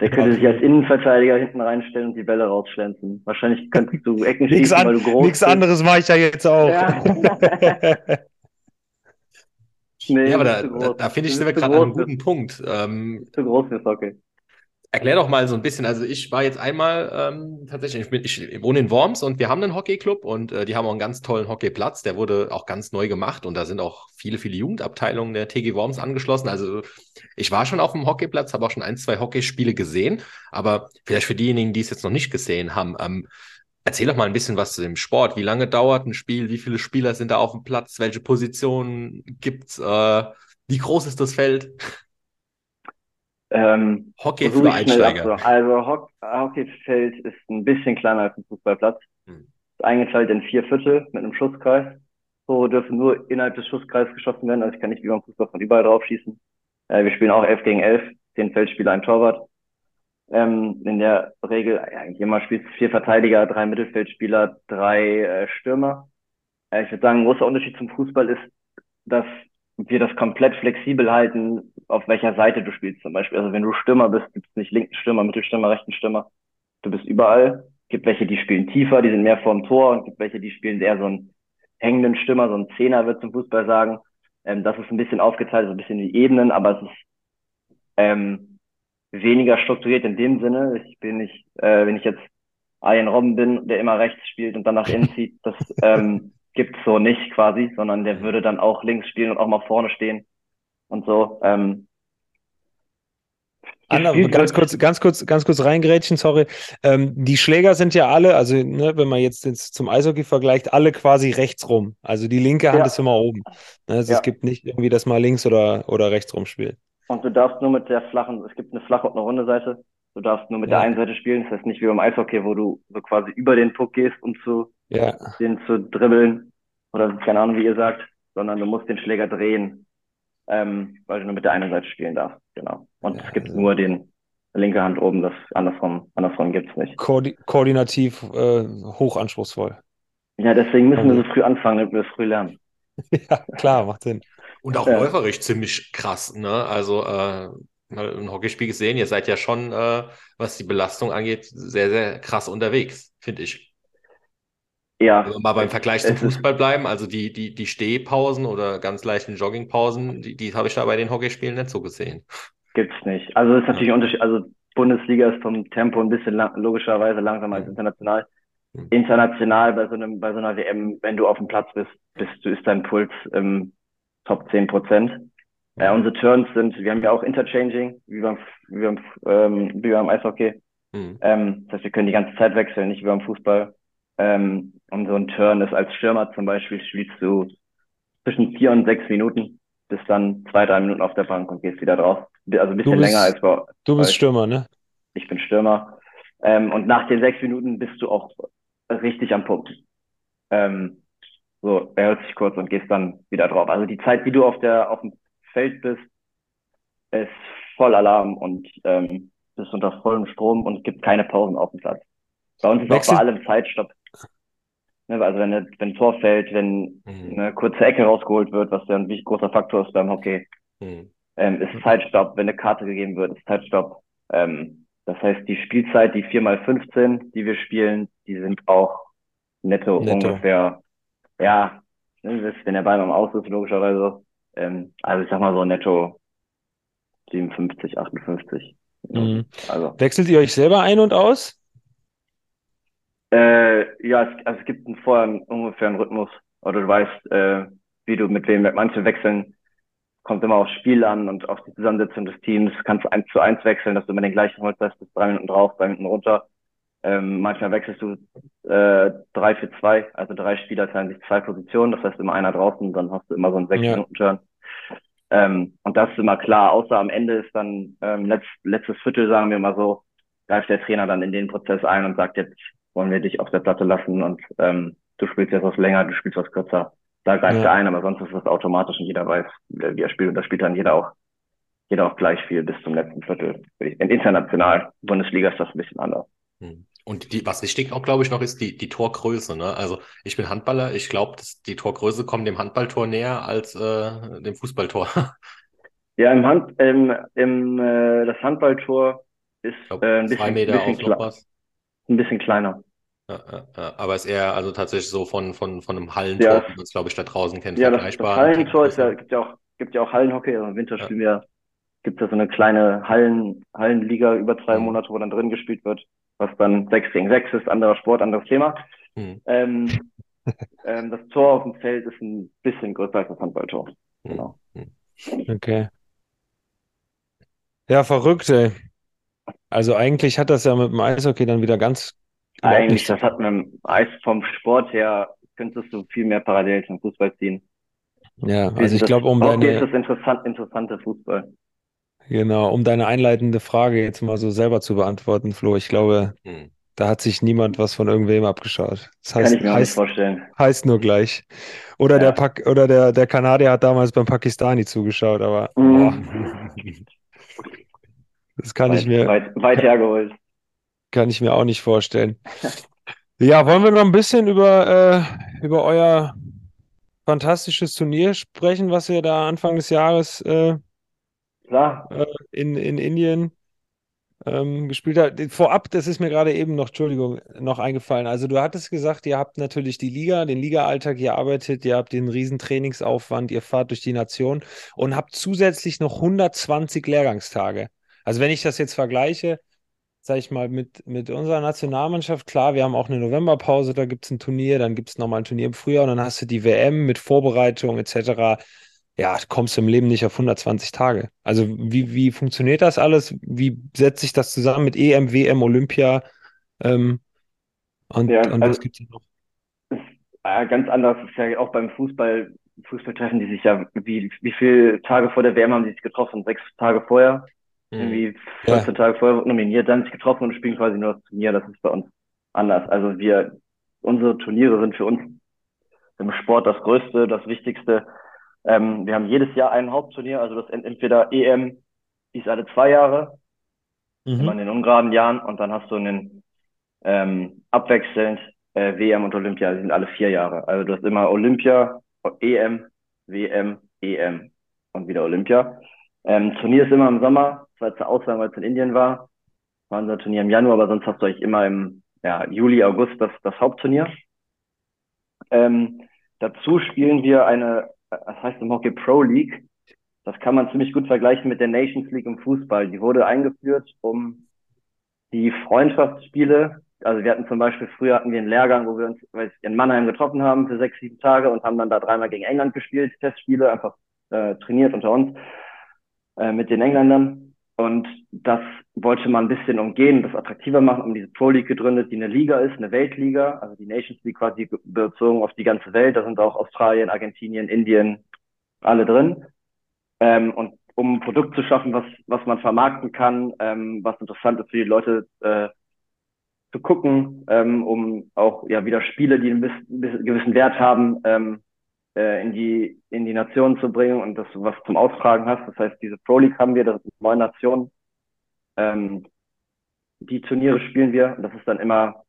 Der könnte sich als Innenverteidiger hinten reinstellen und die Bälle rausschlänzen. Wahrscheinlich könntest du Ecken schießen, weil du groß Nichts anderes mache ich ja jetzt auch. Ja. nee, ja, aber da, da, da finde ich, sind wir gerade an einem guten Punkt. Ähm, zu groß fürs Hockey. Erklär doch mal so ein bisschen. Also ich war jetzt einmal ähm, tatsächlich, ich, bin, ich wohne in Worms und wir haben einen Hockeyclub und äh, die haben auch einen ganz tollen Hockeyplatz. Der wurde auch ganz neu gemacht und da sind auch viele, viele Jugendabteilungen der TG Worms angeschlossen. Also ich war schon auf dem Hockeyplatz, habe auch schon ein, zwei Hockeyspiele gesehen. Aber vielleicht für diejenigen, die es jetzt noch nicht gesehen haben, ähm, erzähl doch mal ein bisschen was zu dem Sport. Wie lange dauert ein Spiel? Wie viele Spieler sind da auf dem Platz? Welche Positionen gibt's? Äh, wie groß ist das Feld? Ähm, Hockey für Einsteiger. Also Hock Hockeyfeld ist ein bisschen kleiner als ein Fußballplatz. Hm. Ist eingeteilt in vier Viertel mit einem Schusskreis. So dürfen nur innerhalb des Schusskreises geschossen werden. Also ich kann nicht wie beim Fußball von überall drauf schießen. Äh, wir spielen auch elf gegen elf. Zehn Feldspieler, ein Torwart. Ähm, in der Regel, eigentlich immer spielst vier Verteidiger, drei Mittelfeldspieler, drei äh, Stürmer. Äh, ich würde sagen, ein großer Unterschied zum Fußball ist, dass wir das komplett flexibel halten, auf welcher Seite du spielst zum Beispiel. Also wenn du Stürmer bist, gibt es nicht linken Stürmer, Mittelstürmer, rechten Stürmer. Du bist überall. Gibt welche, die spielen tiefer, die sind mehr vorm Tor und gibt welche, die spielen eher so einen hängenden Stürmer, so einen Zehner, wird zum Fußball sagen. Ähm, das ist ein bisschen aufgeteilt, so ein bisschen wie Ebenen, aber es ist ähm, weniger strukturiert in dem Sinne. Ich bin nicht, äh, wenn ich jetzt Ian Robben bin, der immer rechts spielt und dann nach innen zieht, das ähm, gibt's so nicht quasi, sondern der würde dann auch links spielen und auch mal vorne stehen und so. Ähm, Anna, ganz kurz, ganz kurz, ganz kurz reingrätschen, sorry. Ähm, die Schläger sind ja alle, also ne, wenn man jetzt jetzt zum Eishockey vergleicht, alle quasi rechts rum. Also die linke Hand Ja. ist immer oben. Ne, Also Ja. es gibt nicht irgendwie, dass man links oder, oder rechts rum spielt. Und du darfst nur mit der flachen, es gibt eine flache und eine runde Seite. Du darfst nur mit der Ja. einen Seite spielen. Das heißt nicht wie beim Eishockey, wo du so quasi über den Puck gehst, um zu, Ja, den zu dribbeln. Oder keine Ahnung, wie ihr sagt. Sondern du musst den Schläger drehen, ähm, weil du nur mit der einen Seite spielen darfst. Genau. Und Ja, es gibt also- nur den linke Hand oben, das andersrum, andersrum gibt's nicht. koordi koordinativ äh, hochanspruchsvoll. Ja, deswegen müssen wir Also- so früh anfangen, damit wir es früh lernen. Ja, klar, macht Sinn. Und auch Ja. läuferisch ziemlich krass, ne? Also äh, mal ein Hockeyspiel gesehen, ihr seid ja schon, äh, was die Belastung angeht, sehr, sehr krass unterwegs, finde ich. Ja, Wenn wir mal beim Vergleich zum Fußball bleiben, also die, die, die Stehpausen oder ganz leichten Joggingpausen, die, die habe ich da bei den Hockeyspielen nicht so gesehen. Gibt's nicht. Also ist natürlich ein Unterschied. Also Bundesliga ist vom Tempo ein bisschen lang, logischerweise langsamer als Mhm. international. Mhm. International bei so einem, bei so einer WM, wenn du auf dem Platz bist, bist du, ist dein Puls im Top 10 Prozent. Äh, unsere Turns sind, wir haben ja auch Interchanging, wie beim, wie beim, ähm, wie beim Eishockey. Hm. Ähm, das heißt, wir können die ganze Zeit wechseln, nicht wie beim Fußball. Ähm, und so ein Turn ist als Stürmer zum Beispiel, spielst du zwischen vier und sechs Minuten, bist dann zwei, drei Minuten auf der Bank und gehst wieder drauf. Also ein bisschen bist- länger als bei, Du bist Weil- Stürmer, ne? ich bin Stürmer. Ähm, und nach den sechs Minuten bist du auch richtig am Punkt. Ähm, so, erhältst dich kurz und gehst dann wieder drauf. Also die Zeit, die du auf der, auf dem Feld bist, ist voll Alarm und ähm, bist unter vollem Strom und gibt keine Pausen auf dem Platz. Bei uns ist auch Wechsel- bei allem Zeitstopp. Ne, also wenn, wenn ein Tor fällt, wenn Hm. eine kurze Ecke rausgeholt wird, was ja ein wichtig großer Faktor ist beim Hockey, Hm. ähm, ist Zeitstopp. Wenn eine Karte gegeben wird, ist Zeitstopp. Ähm, das heißt, die Spielzeit, die 4x15, die wir spielen, die sind auch netto, Netto. ungefähr, ja, ne, wenn der Ball am Aus ist, logischerweise. Ähm, also ich sag mal so netto 57, 58. Mhm. Also, Wechselt ihr euch selber ein und aus? Äh, ja, es, also es gibt einen, vorher einen, ungefähr einen Rhythmus. Oder du weißt, äh, wie du mit wem, manche wechseln, kommt immer aufs Spiel an und auf die Zusammensetzung des Teams. Kannst du eins zu eins wechseln, dass du immer den gleichen holst, hast, bis drei Minuten drauf, drei Minuten runter. Ähm, manchmal wechselst du äh, drei für zwei, also drei Spieler teilen sich zwei Positionen, das heißt immer einer draußen, dann hast du immer so einen sechs. Minuten Turn. Ähm, und das ist immer klar, außer am Ende ist dann ähm, letzt, letztes Viertel, sagen wir mal so, greift der Trainer dann in den Prozess ein und sagt, jetzt wollen wir dich auf der Platte lassen und ähm, du spielst jetzt was länger, du spielst was kürzer. Da greift Ja. er ein, aber sonst ist das automatisch und jeder weiß, wie er spielt und da spielt dann jeder auch, jeder auch gleich viel bis zum letzten Viertel. In international, Bundesliga ist das ein bisschen anders. Hm. Und die, was wichtig auch, glaube ich, noch ist die, die Torgröße. Ne? Also ich bin Handballer, ich glaube, die Torgröße kommt dem Handballtor näher als äh, dem Fußballtor. Ja, im Hand, im, im äh, das Handballtor ist Ich glaube, äh, ein bisschen, Meter bisschen, auf noch kle was. ein bisschen kleiner. Ja, ja, ja. Aber ist eher also tatsächlich so von, von, von einem Hallentor, Ja. wie man es, glaube ich, da draußen kennt, Ja, das, das. Hallentor ist ja, gibt ja auch, gibt ja auch Hallenhockey, also im Winter Ja. spielen wir, gibt ja so eine kleine Hallen, Hallenliga über drei Mhm. Monate, wo dann drin gespielt wird, was dann sechs gegen sechs ist, anderer Sport, anderes Thema. Hm, Ähm, ähm, das Tor auf dem Feld ist ein bisschen größer als das Handballtor. hm. Genau. Okay. Ja, verrückt, ey. Also eigentlich hat das ja mit dem Eishockey dann wieder ganz Eigentlich, das hat Eis vom Sport her, könntest du viel mehr Parallelen zum Fußball ziehen. Ja, also ich glaube, um Hockey ist deine, das interessant, interessante Fußball. genau, um deine einleitende Frage jetzt mal so selber zu beantworten, Flo, ich glaube, Hm. da hat sich niemand was von irgendwem abgeschaut. Das Kann heißt, ich mir auch nicht heißt, vorstellen. heißt nur gleich. Oder Ja. der Pak oder der, der Kanadier hat damals beim Pakistani zugeschaut, aber Mhm. das kann ich weit, mir, weit, weit hergeholt. Kann ich mir auch nicht vorstellen. Ja, wollen wir noch ein bisschen über, äh, über euer fantastisches Turnier sprechen, was ihr da Anfang des Jahres äh, Klar, in, in Indien ähm, gespielt hat. Vorab, das ist mir gerade eben noch, Entschuldigung, noch eingefallen. Also du hattest gesagt, ihr habt natürlich die Liga, den Liga-Alltag, ihr arbeitet, ihr habt den riesen Trainingsaufwand, ihr fahrt durch die Nation und habt zusätzlich noch 120 Lehrgangstage. Also wenn ich das jetzt vergleiche, sag ich mal, mit, mit unserer Nationalmannschaft, klar, wir haben auch eine Novemberpause, da gibt es ein Turnier, dann gibt es nochmal ein Turnier im Frühjahr und dann hast du die WM mit Vorbereitung etc ja, kommst du im Leben nicht auf 120 Tage. Also wie, wie funktioniert das alles? Wie setzt sich das zusammen mit EM, WM, Olympia? Ähm, und, Ja, und also was gibt's noch? ist äh, ganz anders. Ist ja auch beim Fußball, Fußball treffen die sich ja, wie, wie viele Tage vor der WM haben die sich getroffen? Sechs Tage vorher? Mhm. Irgendwie Ja. 14 Tage vorher nominiert, dann sich getroffen und spielen quasi nur das Turnier. Das ist bei uns anders. Also wir, unsere Turniere sind für uns im Sport das Größte, das Wichtigste. Ähm, wir haben jedes Jahr ein Hauptturnier, also das ent- entweder EM, die ist alle zwei Jahre, immer in Mhm. den ungeraden Jahren, und dann hast du einen ähm, abwechselnd äh, WM und Olympia, die sind alle vier Jahre. Also du hast immer Olympia, EM, WM, EM und wieder Olympia. Ähm, Turnier ist immer im Sommer, das war jetzt eine Ausnahme, weil es in Indien war. War unser Turnier im Januar, aber sonst hast du eigentlich immer im ja, Juli, August das, das Hauptturnier. Ähm, dazu spielen wir eine, das heißt im Hockey Pro League. Das kann man ziemlich gut vergleichen mit der Nations League im Fußball. Die wurde eingeführt, um die Freundschaftsspiele, also wir hatten zum Beispiel, früher hatten wir einen Lehrgang, wo wir uns weiß ich, in Mannheim getroffen haben für sechs, sieben Tage und haben dann da dreimal gegen England gespielt, Testspiele, einfach äh, trainiert unter uns äh, mit den Engländern. Und das wollte man ein bisschen umgehen, das attraktiver machen, um diese Pro League gegründet, die eine Liga ist, eine Weltliga, also die Nations League quasi bezogen auf die ganze Welt. Da sind auch Australien, Argentinien, Indien, alle drin. Ähm, und um ein Produkt zu schaffen, was, was man vermarkten kann, ähm, was interessant ist für die Leute äh, zu gucken, ähm, um auch ja wieder Spiele, die einen bis- bis- gewissen Wert haben, ähm, äh, in die in die Nationen zu bringen und dass du was zum Austragen hast. Das heißt, diese Pro League haben wir, das sind neun Nationen. Ähm, die Turniere spielen wir und das ist dann immer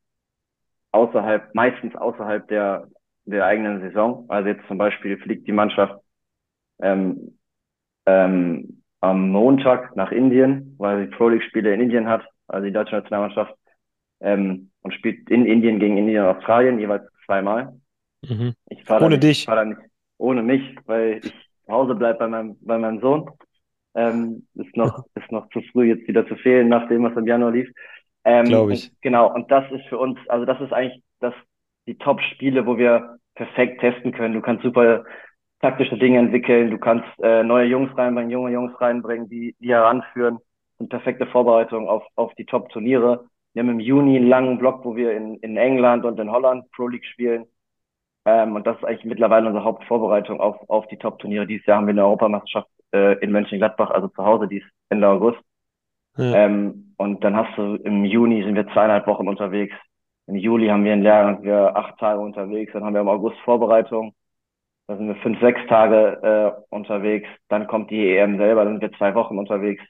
außerhalb, meistens außerhalb der der eigenen Saison. Also jetzt zum Beispiel fliegt die Mannschaft ähm, ähm, am Montag nach Indien, weil die Pro League Spiele in Indien hat, also die deutsche Nationalmannschaft, ähm, und spielt in Indien gegen Indien und Australien jeweils zweimal. Mhm. Ohne nicht, dich. nicht ohne mich, weil ich zu Hause bleibe bei meinem, bei meinem Sohn. Ähm, ist noch, ist noch zu früh, jetzt wieder zu fehlen, nach dem, was im Januar lief. Ähm, Glaube ich. und genau, und das ist für uns, also das ist eigentlich das, die Top-Spiele, wo wir perfekt testen können. Du kannst super taktische Dinge entwickeln, du kannst äh, neue Jungs reinbringen, junge Jungs reinbringen, die, die heranführen. Und perfekte Vorbereitung auf, auf die Top-Turniere. Wir haben im Juni einen langen Block, wo wir in, in England und in Holland Pro League spielen. Ähm, und das ist eigentlich mittlerweile unsere Hauptvorbereitung auf, auf die Top-Turniere. Dieses Jahr haben wir eine Europameisterschaft äh, in Mönchengladbach, also zu Hause, die ist Ende August. Ja. Ähm, und dann hast du im Juni sind wir zweieinhalb Wochen unterwegs. Im Juli haben wir einen Lehrgang, sind wir acht Tage unterwegs. Dann haben wir im August Vorbereitung. Da sind wir fünf, sechs Tage äh, unterwegs. Dann kommt die EM selber, dann sind wir zwei Wochen unterwegs.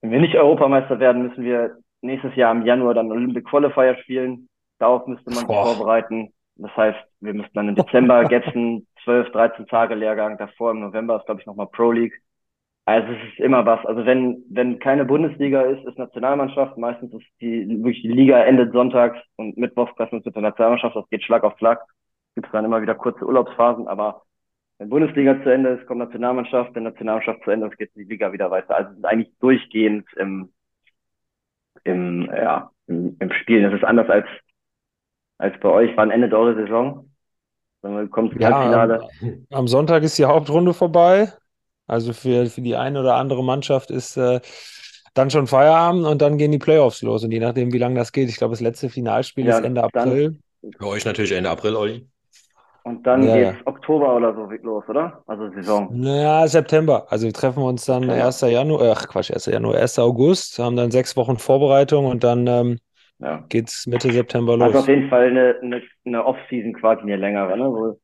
Wenn wir nicht Europameister werden, müssen wir nächstes Jahr im Januar dann Olympic Qualifier spielen. Darauf müsste man sich vorbereiten. Das heißt, wir müssten dann im Dezember Getzen 12, 13 Tage Lehrgang. Davor im November ist, glaube ich, nochmal Pro League. Also es ist immer was. Also wenn, wenn keine Bundesliga ist, ist Nationalmannschaft. Meistens ist die, wirklich die Liga endet sonntags und mittwochs treffen uns mit der Nationalmannschaft. Das geht Schlag auf Schlag. Gibt es dann immer wieder kurze Urlaubsphasen, aber wenn Bundesliga zu Ende ist, kommt Nationalmannschaft, wenn Nationalmannschaft zu Ende ist, geht die Liga wieder weiter. Also es ist eigentlich durchgehend im, im, ja, im, im Spielen. Das ist anders als, als bei euch. Wann endet eure Saison? Dann kommt das Ja, Halbfinale. am, Sonntag ist die Hauptrunde vorbei. Also für, für die eine oder andere Mannschaft ist äh, dann schon Feierabend und dann gehen die Playoffs los. Und je nachdem, wie lange das geht, ich glaube, das letzte Finalspiel Ja, ist Ende dann- April. Für euch natürlich Ende April, Olli. Und dann Ja, geht's Oktober oder so los, oder? Also Saison. Naja, September. Also wir treffen uns dann September. 1. Januar, ach Quatsch, 1. Januar, 1. August, haben dann sechs Wochen Vorbereitung und dann ähm, Ja. geht's Mitte September Also los. auf jeden Fall eine, eine, eine Off-Season quasi, eine längere, ne? Wo,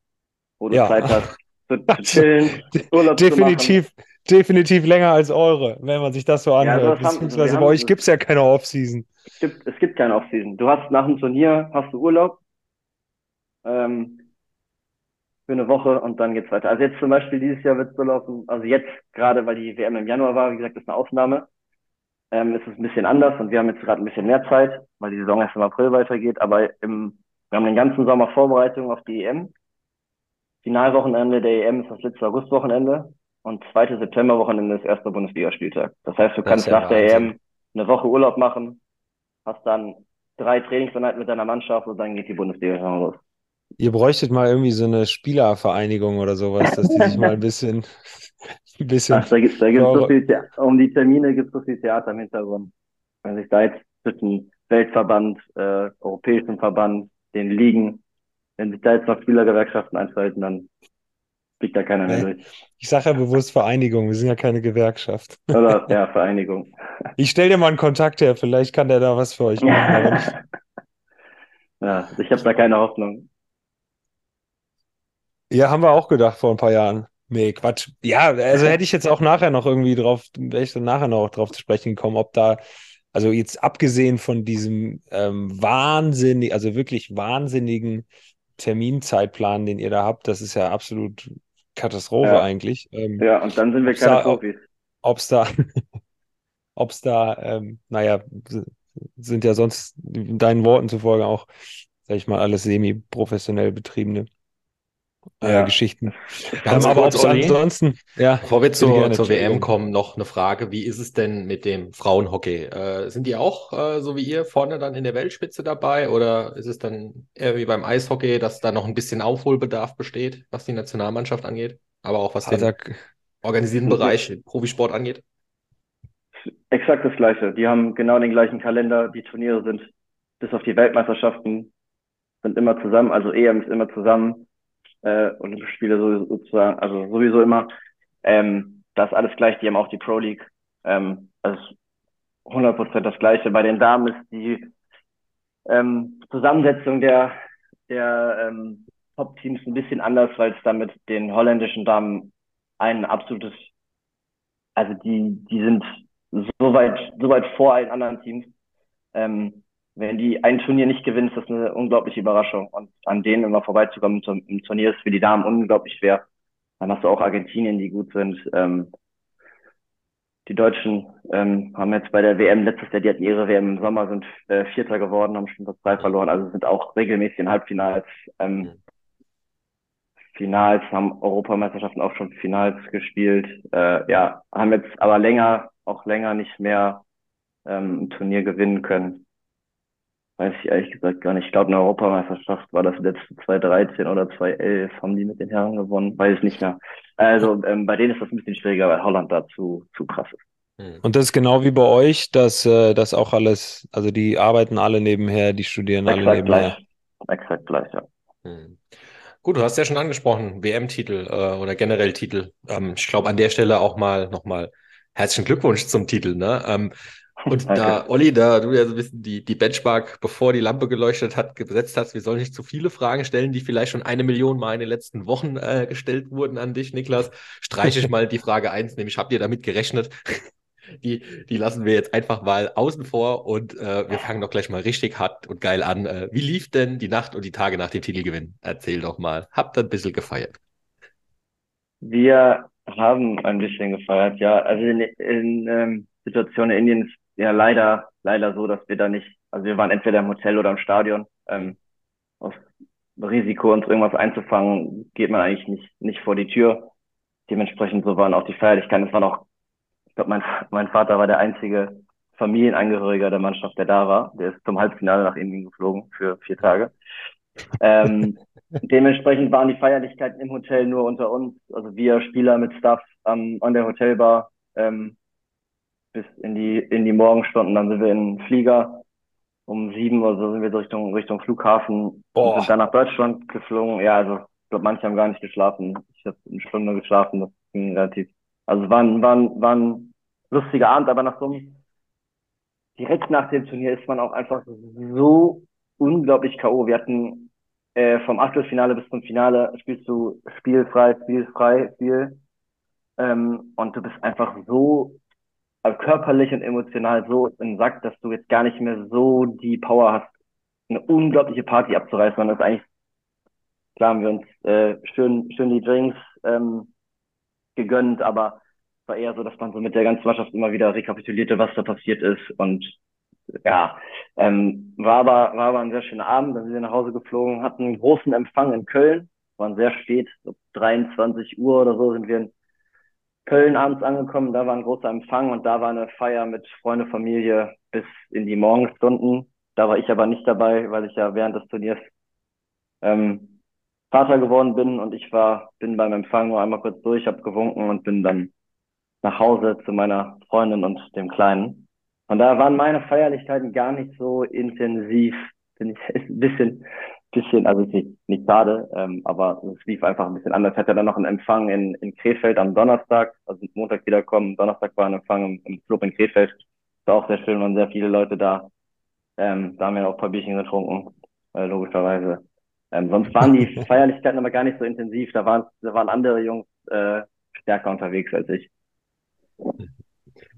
wo du Ja. Zeit hast zu, zu chillen, Urlaub zu machen. Definitiv, definitiv länger als eure, wenn man sich das so Ja, anhört. sowas haben- Beziehungsweise wir bei haben- euch gibt es ja keine Off-Season. Es gibt, es gibt keine Off-Season. Du hast nach dem Turnier, hast du Urlaub, ähm, für eine Woche und dann geht's weiter. Also jetzt zum Beispiel dieses Jahr wird es so laufen, also jetzt gerade, weil die WM im Januar war, wie gesagt, ist eine Ausnahme. Ähm, ist es ein bisschen anders und wir haben jetzt gerade ein bisschen mehr Zeit, weil die Saison erst im April weitergeht. Aber im, wir haben den ganzen Sommer Vorbereitung auf die EM. Finalwochenende der EM ist das letzte Augustwochenende und zweite Septemberwochenende ist erster Bundesligaspieltag. Das heißt, du Das kannst nach der Wahnsinn. EM eine Woche Urlaub machen, hast dann drei Trainingseinheiten mit deiner Mannschaft und dann geht die Bundesliga schon los. Ihr bräuchtet mal irgendwie so eine Spielervereinigung oder sowas, dass die sich mal ein bisschen, ein bisschen. Ach, da gibt gibt's so viel, The- um die Termine gibt es so viel Theater im Hintergrund. Wenn sich da jetzt zwischen Weltverband, äh, Europäischen Verband, den Ligen, wenn sich da jetzt noch Spielergewerkschaften einschalten, dann fliegt da keiner mehr Nee. durch. Ich sage ja bewusst Vereinigung, wir sind ja keine Gewerkschaft. Oder, ja, Vereinigung. Ich stell dir mal einen Kontakt her, vielleicht kann der da was für euch machen. Ja, ich habe da keine Hoffnung. ja, haben wir auch gedacht vor ein paar Jahren. Nee, Quatsch. Ja, also hätte ich jetzt auch nachher noch irgendwie drauf, wäre ich dann nachher noch drauf zu sprechen gekommen, ob da, also jetzt abgesehen von diesem ähm, wahnsinnig, also wirklich wahnsinnigen Terminzeitplan, den ihr da habt, das ist ja absolut Katastrophe Ja. eigentlich. Ähm, Ja, und dann sind wir keine da- Profis. ob's da, ob's da, ähm, naja, sind ja sonst deinen Worten zufolge auch, sag ich mal, alles semi-professionell betriebene äh, Ja. Geschichten. Ganz Ähm, aber kurz, ansonsten, ja, Bevor wir zur, zur WM kommen, noch eine Frage. Wie ist es denn mit dem Frauenhockey? Äh, sind die auch, äh, so wie ihr, vorne dann in der Weltspitze dabei? Oder ist es dann eher wie beim Eishockey, dass da noch ein bisschen Aufholbedarf besteht, was die Nationalmannschaft angeht? Aber auch was den Also, organisierten Bereich, den Profisport angeht? Exakt das Gleiche. Die haben genau den gleichen Kalender. Die Turniere sind bis auf die Weltmeisterschaften sind immer zusammen. Also EM ist immer zusammen. Äh, Olympische Spiele so- sozusagen, also sowieso immer. Ähm, das alles gleich. Die haben auch die Pro League. Ähm, also 100% das Gleiche. Bei den Damen ist die ähm, Zusammensetzung der, der ähm, Top-Teams ein bisschen anders, weil es da mit den holländischen Damen ein absolutes, also die, die sind so weit, so weit vor allen anderen Teams. Ähm, wenn die ein Turnier nicht gewinnen, ist das eine unglaubliche Überraschung. Und an denen immer vorbeizukommen im, im Turnier ist für die Damen unglaublich schwer. Dann hast du auch Argentinien, die gut sind. Ähm, die Deutschen ähm, haben jetzt bei der WM letztes Jahr, die hatten ihre WM im Sommer, sind äh, Vierter geworden, haben schon das drei verloren, also sind auch regelmäßig in Halbfinals. Ähm, Mhm. Finals, haben Europameisterschaften auch schon Finals gespielt. Äh, ja, haben jetzt aber länger, auch länger nicht mehr ähm, ein Turnier gewinnen können. Weiß ich ehrlich gesagt gar nicht. Ich glaube, eine Europameisterschaft war das letzte 2013 oder 2011, haben die mit den Herren gewonnen. Weiß ich nicht mehr. Also ähm, bei denen ist das ein bisschen schwieriger, weil Holland da zu, zu krass ist. Hm. Und das ist genau wie bei euch, dass äh, das auch alles, also die arbeiten alle nebenher, die studieren alle Exakt nebenher. gleich. Exakt gleich, ja. Hm. Gut, du hast ja schon angesprochen, WM-Titel äh, oder generell Titel. Ähm, ich glaube, an der Stelle auch mal nochmal herzlichen Glückwunsch zum Titel. Ne? Ähm, und Danke. da, Olli, da du ja so ein bisschen die, die Benchmark, bevor die Lampe geleuchtet hat, gesetzt hast, wir sollen nicht zu viele Fragen stellen, die vielleicht schon eine Million Mal in den letzten Wochen äh, gestellt wurden an dich, Niklas, streiche ich mal die Frage eins, nämlich habt ihr damit gerechnet? Die, die lassen wir jetzt einfach mal außen vor und äh, wir fangen doch gleich mal richtig hart und geil an. Äh, wie lief denn die Nacht und die Tage nach dem Titelgewinn? Erzähl doch mal. Habt ihr ein bisschen gefeiert? Wir haben ein bisschen gefeiert, ja. Also in, in ähm, Situationen in Indien ist ja leider, leider so, dass wir da nicht, also wir waren entweder im Hotel oder im Stadion. Ähm, aus Risiko, uns irgendwas einzufangen, geht man eigentlich nicht, nicht vor die Tür. Dementsprechend so waren auch die Feierlichkeiten. Es waren auch, ich glaube, mein, mein Vater war der einzige Familienangehöriger der Mannschaft, der da war. Der ist zum Halbfinale nach Indien geflogen für vier Tage. Ähm, dementsprechend waren die Feierlichkeiten im Hotel nur unter uns, also wir Spieler mit Staff am, an der Hotelbar ähm, bis in die in die Morgenstunden. Dann sind wir in den Flieger um sieben oder so sind wir Richtung Richtung Flughafen Boah. und sind dann nach Deutschland geflogen. Ja, also ich glaube, manche haben gar nicht geschlafen. Ich habe eine Stunde geschlafen. Das ging relativ. Also es war ein, war ein, war ein lustiger Abend, aber nach so einem direkt nach dem Turnier ist man auch einfach so unglaublich K.O. Wir hatten äh, vom Achtelfinale bis zum Finale spielst du spielfrei, spielfrei, Spiel. Ähm, und du bist einfach so körperlich und emotional so im Sack, dass du jetzt gar nicht mehr so die Power hast, eine unglaubliche Party abzureißen. Das ist eigentlich, klar haben wir uns äh, schön, schön die Drinks ähm, gegönnt, aber war eher so, dass man so mit der ganzen Mannschaft immer wieder rekapitulierte, was da passiert ist und ja, ähm, war aber war aber ein sehr schöner Abend. Dann sind wir nach Hause geflogen, hatten einen großen Empfang in Köln, waren sehr spät, so 23 Uhr oder so sind wir in Köln abends angekommen. Da war ein großer Empfang und da war eine Feier mit Freunde, Familie bis in die Morgenstunden. Da war ich aber nicht dabei, weil ich ja während des Turniers ähm, Vater geworden bin und ich war bin beim Empfang nur einmal kurz durch, habe gewunken und bin dann nach Hause zu meiner Freundin und dem Kleinen. Und da waren meine Feierlichkeiten gar nicht so intensiv. Finde ich ein bisschen, bisschen, also nicht, nicht schade, ähm, aber es lief einfach ein bisschen anders. Ich hatte dann noch einen Empfang in, in Krefeld am Donnerstag, also Montag wiederkommen. Donnerstag war ein Empfang im, im Club in Krefeld. War auch sehr schön, waren sehr viele Leute da. Ähm, da haben wir auch ein paar Bierchen getrunken, äh, logischerweise. Ähm, sonst waren die Feierlichkeiten aber gar nicht so intensiv. Da waren, da waren andere Jungs äh, stärker unterwegs als ich.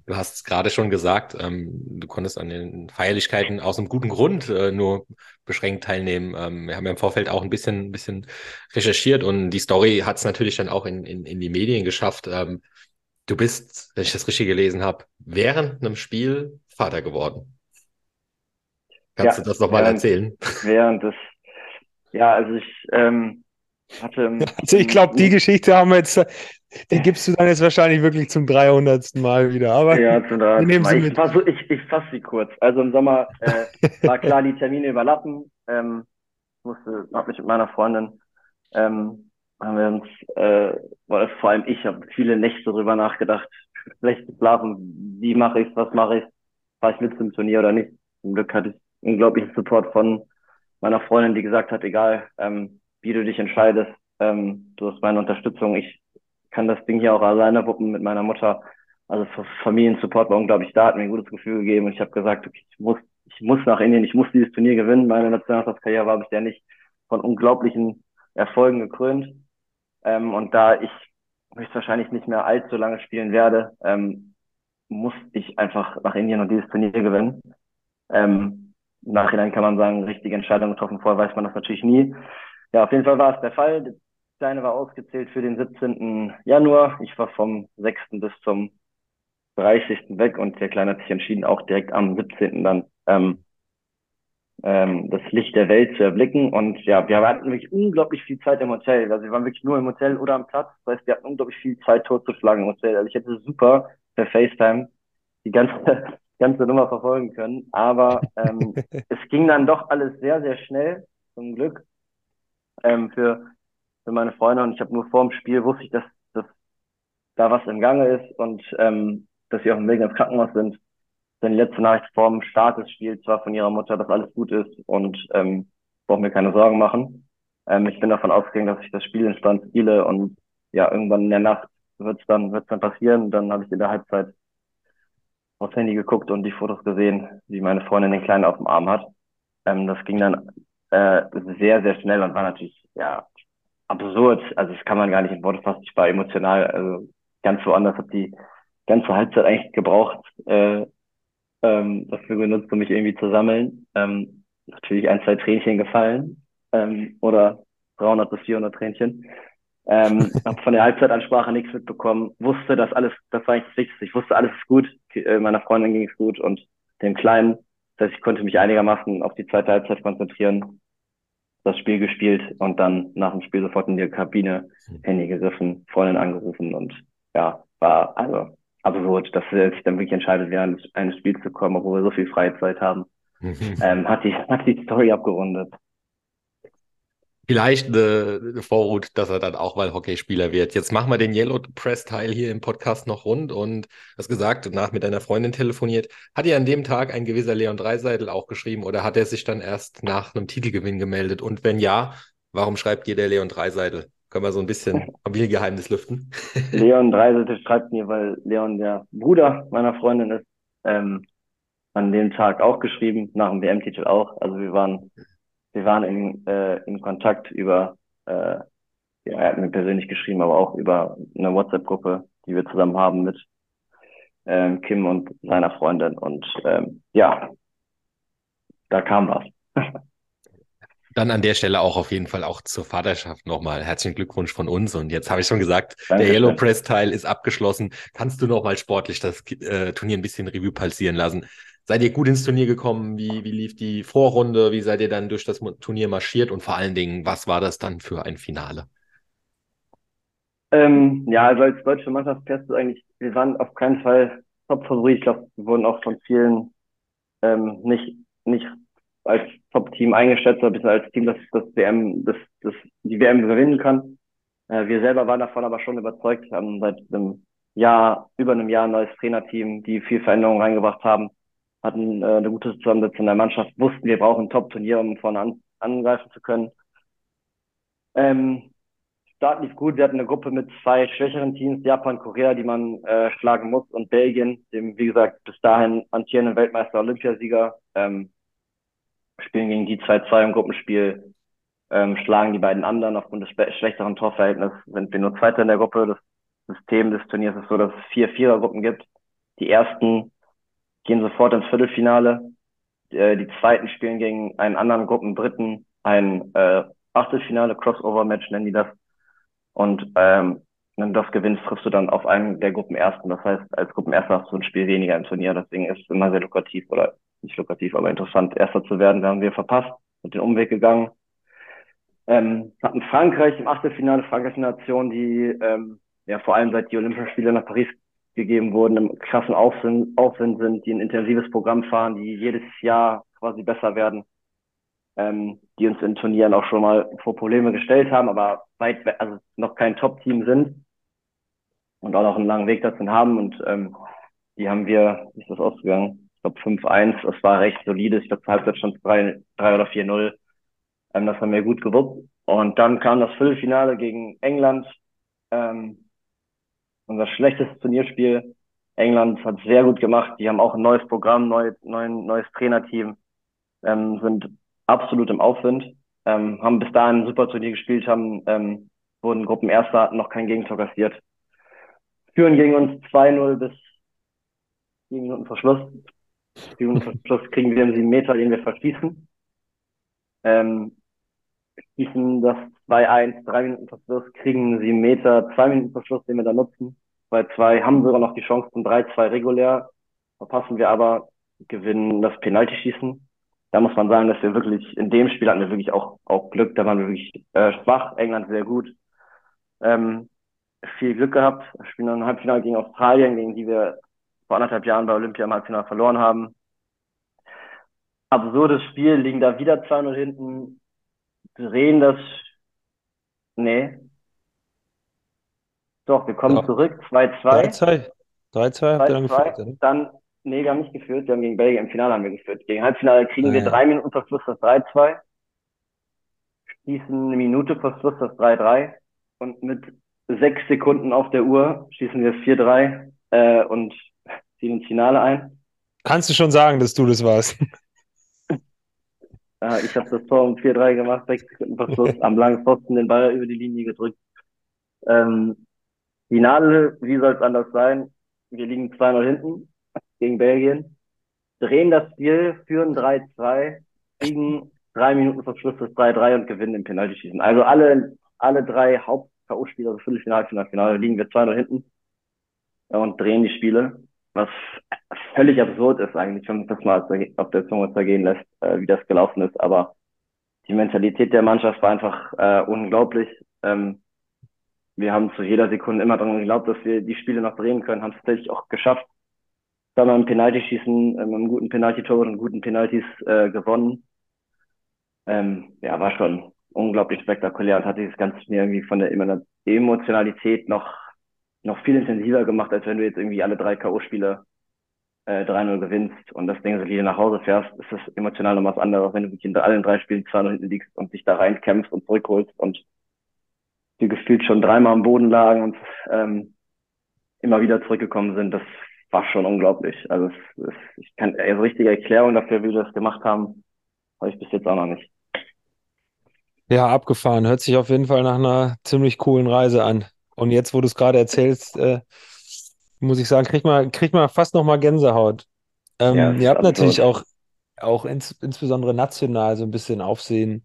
Du hast es gerade schon gesagt, ähm, du konntest an den Feierlichkeiten aus einem guten Grund äh, nur beschränkt teilnehmen. Ähm, wir haben ja im Vorfeld auch ein bisschen, ein bisschen recherchiert und die Story hat es natürlich dann auch in, in, in die Medien geschafft. Ähm, du bist, wenn ich das richtig gelesen habe, während einem Spiel Vater geworden. Kannst ja, du das nochmal erzählen? Während des, ja, also ich ähm, hatte. Also ich glaube, die Geschichte haben wir jetzt die gibst du dann jetzt wahrscheinlich wirklich zum 300. Mal wieder. Aber ja, zum 300. Mal. Ich, fass, ich, ich fasse sie kurz. Also im Sommer äh, war klar, die Termine überlappen. Ähm, musste, hab mich mit meiner Freundin, ähm, haben wir uns, äh, weil vor allem ich habe viele Nächte darüber nachgedacht, schlecht geschlafen, wie mache ich was mache ich, fahre ich mit zum Turnier oder nicht. Zum Glück hatte ich unglaublichen Support von meiner Freundin, die gesagt hat, egal, ähm, wie du dich entscheidest, ähm, du hast meine Unterstützung, ich kann das Ding hier auch alleine wuppen mit meiner Mutter. Also Familiensupport war unglaublich da, hat mir ein gutes Gefühl gegeben und ich habe gesagt, okay, ich muss, ich muss nach Indien, ich muss dieses Turnier gewinnen. Meine Nationalmannschaftskarriere war bisher nicht von unglaublichen Erfolgen gekrönt. Ähm, und da ich höchstwahrscheinlich nicht mehr allzu lange spielen werde, ähm, muss ich einfach nach Indien und dieses Turnier gewinnen. Ähm, Im Nachhinein kann man sagen, richtige Entscheidung getroffen, vorher weiß man das natürlich nie. Ja, auf jeden Fall war es der Fall. Kleine war ausgezählt für den 17. Januar. Ich war vom 6. bis zum 30. weg und der Kleine hat sich entschieden, auch direkt am 17. dann ähm, ähm, das Licht der Welt zu erblicken. Und ja, wir hatten wirklich unglaublich viel Zeit im Hotel. Also wir waren wirklich nur im Hotel oder am Platz. Das heißt, wir hatten unglaublich viel Zeit totzuschlagen im Hotel. Also ich hätte super per FaceTime die ganze, ganze Nummer verfolgen können. Aber ähm, es ging dann doch alles sehr, sehr schnell, zum Glück. Ähm, für für meine Freunde und ich habe nur vor dem Spiel wusste ich, dass, dass da was im Gange ist und ähm, dass sie auf dem Weg ins Krankenhaus sind. Denn die letzte Nachricht vor dem Start des Spiels war von ihrer Mutter, dass alles gut ist und ähm, brauche mir keine Sorgen machen. Ähm, ich bin davon ausgegangen, dass ich das Spiel entspannt spiele und ja, irgendwann in der Nacht wird's dann, wird's dann passieren. Dann habe ich in der Halbzeit aufs Handy geguckt und die Fotos gesehen, wie meine Freundin den Kleinen auf dem Arm hat. Ähm, das ging dann äh, sehr, sehr schnell und war natürlich, ja, absurd. Also das kann man gar nicht in Worte fassen. Ich war emotional, also ganz woanders, habe die ganze Halbzeit eigentlich gebraucht, äh, ähm, dafür genutzt, um mich irgendwie zu sammeln. Ähm, natürlich ein, zwei Tränchen gefallen ähm, oder 300 bis 400 Tränchen. Ähm, habe von der Halbzeitansprache nichts mitbekommen, wusste, dass alles, das war eigentlich das Wichtigste. Ich wusste, alles ist gut, äh, meiner Freundin ging es gut und dem Kleinen. Das heißt, ich konnte mich einigermaßen auf die zweite Halbzeit konzentrieren das Spiel gespielt und dann nach dem Spiel sofort in die Kabine, hm. Handy gegriffen, Freundin angerufen und ja, war also absurd, dass sich dann wirklich entscheidet, während eines Spiels zu kommen, obwohl wir so viel freie Zeit haben. ähm, hat die, hat die Story abgerundet vielleicht eine, Vorhut, dass er dann auch mal Hockeyspieler wird. Jetzt machen wir den Yellow Press Teil hier im Podcast noch rund und hast gesagt, nach mit deiner Freundin telefoniert. Hat dir an dem Tag ein gewisser Leon Dreiseitel auch geschrieben oder hat er sich dann erst nach einem Titelgewinn gemeldet? Und wenn ja, warum schreibt dir der Leon Dreiseitel? Können wir so ein bisschen Familiengeheimnis lüften? Leon Dreiseitel schreibt mir, weil Leon der Bruder meiner Freundin ist, ähm, an dem Tag auch geschrieben, nach dem WM-Titel auch. Also wir waren wir waren in, äh, in Kontakt über, äh, ja, er hat mir persönlich geschrieben, aber auch über eine WhatsApp-Gruppe, die wir zusammen haben mit ähm, Kim und seiner Freundin. Und ähm, ja, da kam was. Dann an der Stelle auch auf jeden Fall auch zur Vaterschaft nochmal herzlichen Glückwunsch von uns. Und jetzt habe ich schon gesagt, Danke, der Yellow. Press Teil ist abgeschlossen. Kannst du nochmal sportlich das äh, Turnier ein bisschen Revue passieren lassen? Seid ihr gut ins Turnier gekommen? Wie, wie lief die Vorrunde? Wie seid ihr dann durch das Turnier marschiert? Und vor allen Dingen, was war das dann für ein Finale? Ähm, ja, also als deutsche Mannschaft fährst du eigentlich, wir waren auf keinen Fall Top-Favorit. Ich glaube, wir wurden auch von vielen ähm, nicht, nicht als Top-Team eingeschätzt, sondern ein bisschen als Team, das, das WM, das, das die WM gewinnen kann. Äh, wir selber waren davon aber schon überzeugt, haben seit einem Jahr, über einem Jahr ein neues Trainerteam, die viel Veränderungen reingebracht haben, hatten äh, eine gute Zusammensetzung der Mannschaft, wussten, wir brauchen ein Top-Turnier, um vorne an, angreifen zu können. Ähm, Start lief gut. Wir hatten eine Gruppe mit zwei schwächeren Teams, Japan, Korea, die man äh, schlagen muss und Belgien, dem, wie gesagt, bis dahin amtierenden Weltmeister, Olympiasieger, ähm, spielen gegen die 2-2 im Gruppenspiel, ähm, schlagen die beiden anderen. Aufgrund des schlechteren Torverhältnisses sind wir nur Zweiter in der Gruppe. Das System des Turniers ist so, dass es vier Vierergruppen gibt. Die ersten gehen sofort ins Viertelfinale. Äh, die zweiten spielen gegen einen anderen Gruppendritten ein äh, Achtelfinale, Crossover-Match nennen die das. Und ähm, wenn du das gewinnst, triffst du dann auf einen der Gruppenersten. Das heißt, als Gruppenerster hast du ein Spiel weniger im Turnier. Deswegen ist es immer sehr lukrativ oder nicht lukrativ, aber interessant, Erster zu werden. Da haben wir verpasst, mit den Umweg gegangen. Ähm, hatten Frankreich im Achtelfinale, Frankreich eine Nation, die ähm, ja vor allem seit die Olympischen Spiele nach Paris gegeben wurden, im krassen Aufwind, Aufwind sind, die ein intensives Programm fahren, die jedes Jahr quasi besser werden, ähm, die uns in Turnieren auch schon mal vor Probleme gestellt haben, aber weit, we- also noch kein Top-Team sind und auch noch einen langen Weg dazu haben und ähm, die haben wir, wie ist das ausgegangen? Ich glaube 5-1, das war recht solides, ich glaube zur Halbzeit schon 3, 3 oder 4-0. Ähm, das haben wir gut gewuppt. Und dann kam das Viertelfinale gegen England. Ähm, unser schlechtestes Turnierspiel. England hat sehr gut gemacht. Die haben auch ein neues Programm, neu, neuen, neues Trainerteam, ähm, sind absolut im Aufwind, ähm, haben bis dahin ein super Turnier gespielt, haben, ähm, wurden Gruppenerster, hatten noch kein Gegentor kassiert. Führen gegen uns 2-0 bis sieben Minuten vor Schluss. Sieben Minuten vor Schluss kriegen wir einen sieben Meter, den wir verschießen. Ähm, schießen das 2-1, drei Minuten vor Schluss, kriegen sieben Meter, zwei Minuten vor Schluss, den wir da nutzen. 2-2, haben sogar noch die Chance zum 3-2 regulär, verpassen wir aber, gewinnen das Penaltyschießen. Da muss man sagen, dass wir wirklich, in dem Spiel hatten wir wirklich auch, auch Glück, da waren wir wirklich äh, schwach, England sehr gut. Ähm, viel Glück gehabt, Wir spielen dann ein Halbfinale gegen Australien, gegen die wir vor anderthalb Jahren bei Olympia im Halbfinale verloren haben. Absurdes Spiel, liegen da wieder 2-0 hinten, drehen das, nee. Doch, wir kommen Ja. zurück, 2-2. 3-2. 3-2 habt ihr dann 2-2, geführt, oder? dann, nee, wir haben nicht geführt, wir haben gegen Belgien, im Finale haben wir geführt. Gegen Halbfinale kriegen wir ja. drei Minuten vor Schluss das 3-2, schießen eine Minute vor Schluss das 3-3 und mit sechs Sekunden auf der Uhr schießen wir 4-3 äh, und ziehen ins Finale ein. Kannst du schon sagen, dass du das warst? Äh, ich habe das Tor um 4-3 gemacht, sechs Sekunden vor Schluss, am langen Pfosten den Ball über die Linie gedrückt. Ähm, Finale, wie soll es anders sein? Wir liegen 2-0 hinten gegen Belgien, drehen das Spiel, führen 3-2, kriegen drei Minuten vor Schluss das 3-3 und gewinnen im Penaltyschießen. Also alle, alle drei Haupt-K.O.-Spiele, also Viertelfinale, Finale, Finale, liegen wir 2-0 hinten und drehen die Spiele, was völlig absurd ist eigentlich, wenn man das mal auf der Zunge zergehen lässt, äh, wie das gelaufen ist. Aber die Mentalität der Mannschaft war einfach äh, unglaublich. Ähm, wir haben zu jeder Sekunde immer daran geglaubt, dass wir die Spiele noch drehen können, haben es tatsächlich auch geschafft. Dann beim Penaltyschießen, äh, mit einem guten Penalty-Tor und guten Penalties äh, gewonnen. Ähm, ja, war schon unglaublich spektakulär und hat dieses ganze Turnier irgendwie von der Emo- Emotionalität noch, noch viel intensiver gemacht, als wenn du jetzt irgendwie alle drei K.O.-Spiele äh, 3-0 gewinnst und das Ding so wieder nach Hause fährst, ist das emotional noch was anderes, wenn du wirklich hinter allen drei Spielen 2-0 hinten liegst und dich da reinkämpfst und zurückholst und die gefühlt schon dreimal am Boden lagen und ähm, immer wieder zurückgekommen sind, das war schon unglaublich. Also es, es, ich kann also richtige Erklärung dafür, wie wir das gemacht haben, habe ich bis jetzt auch noch nicht. Ja, abgefahren. Hört sich auf jeden Fall nach einer ziemlich coolen Reise an. Und jetzt, wo du es gerade erzählst, äh, muss ich sagen, kriegt man, kriegt man fast noch mal Gänsehaut. Ähm, Ja, ihr habt natürlich auch, auch ins, insbesondere national so ein bisschen Aufsehen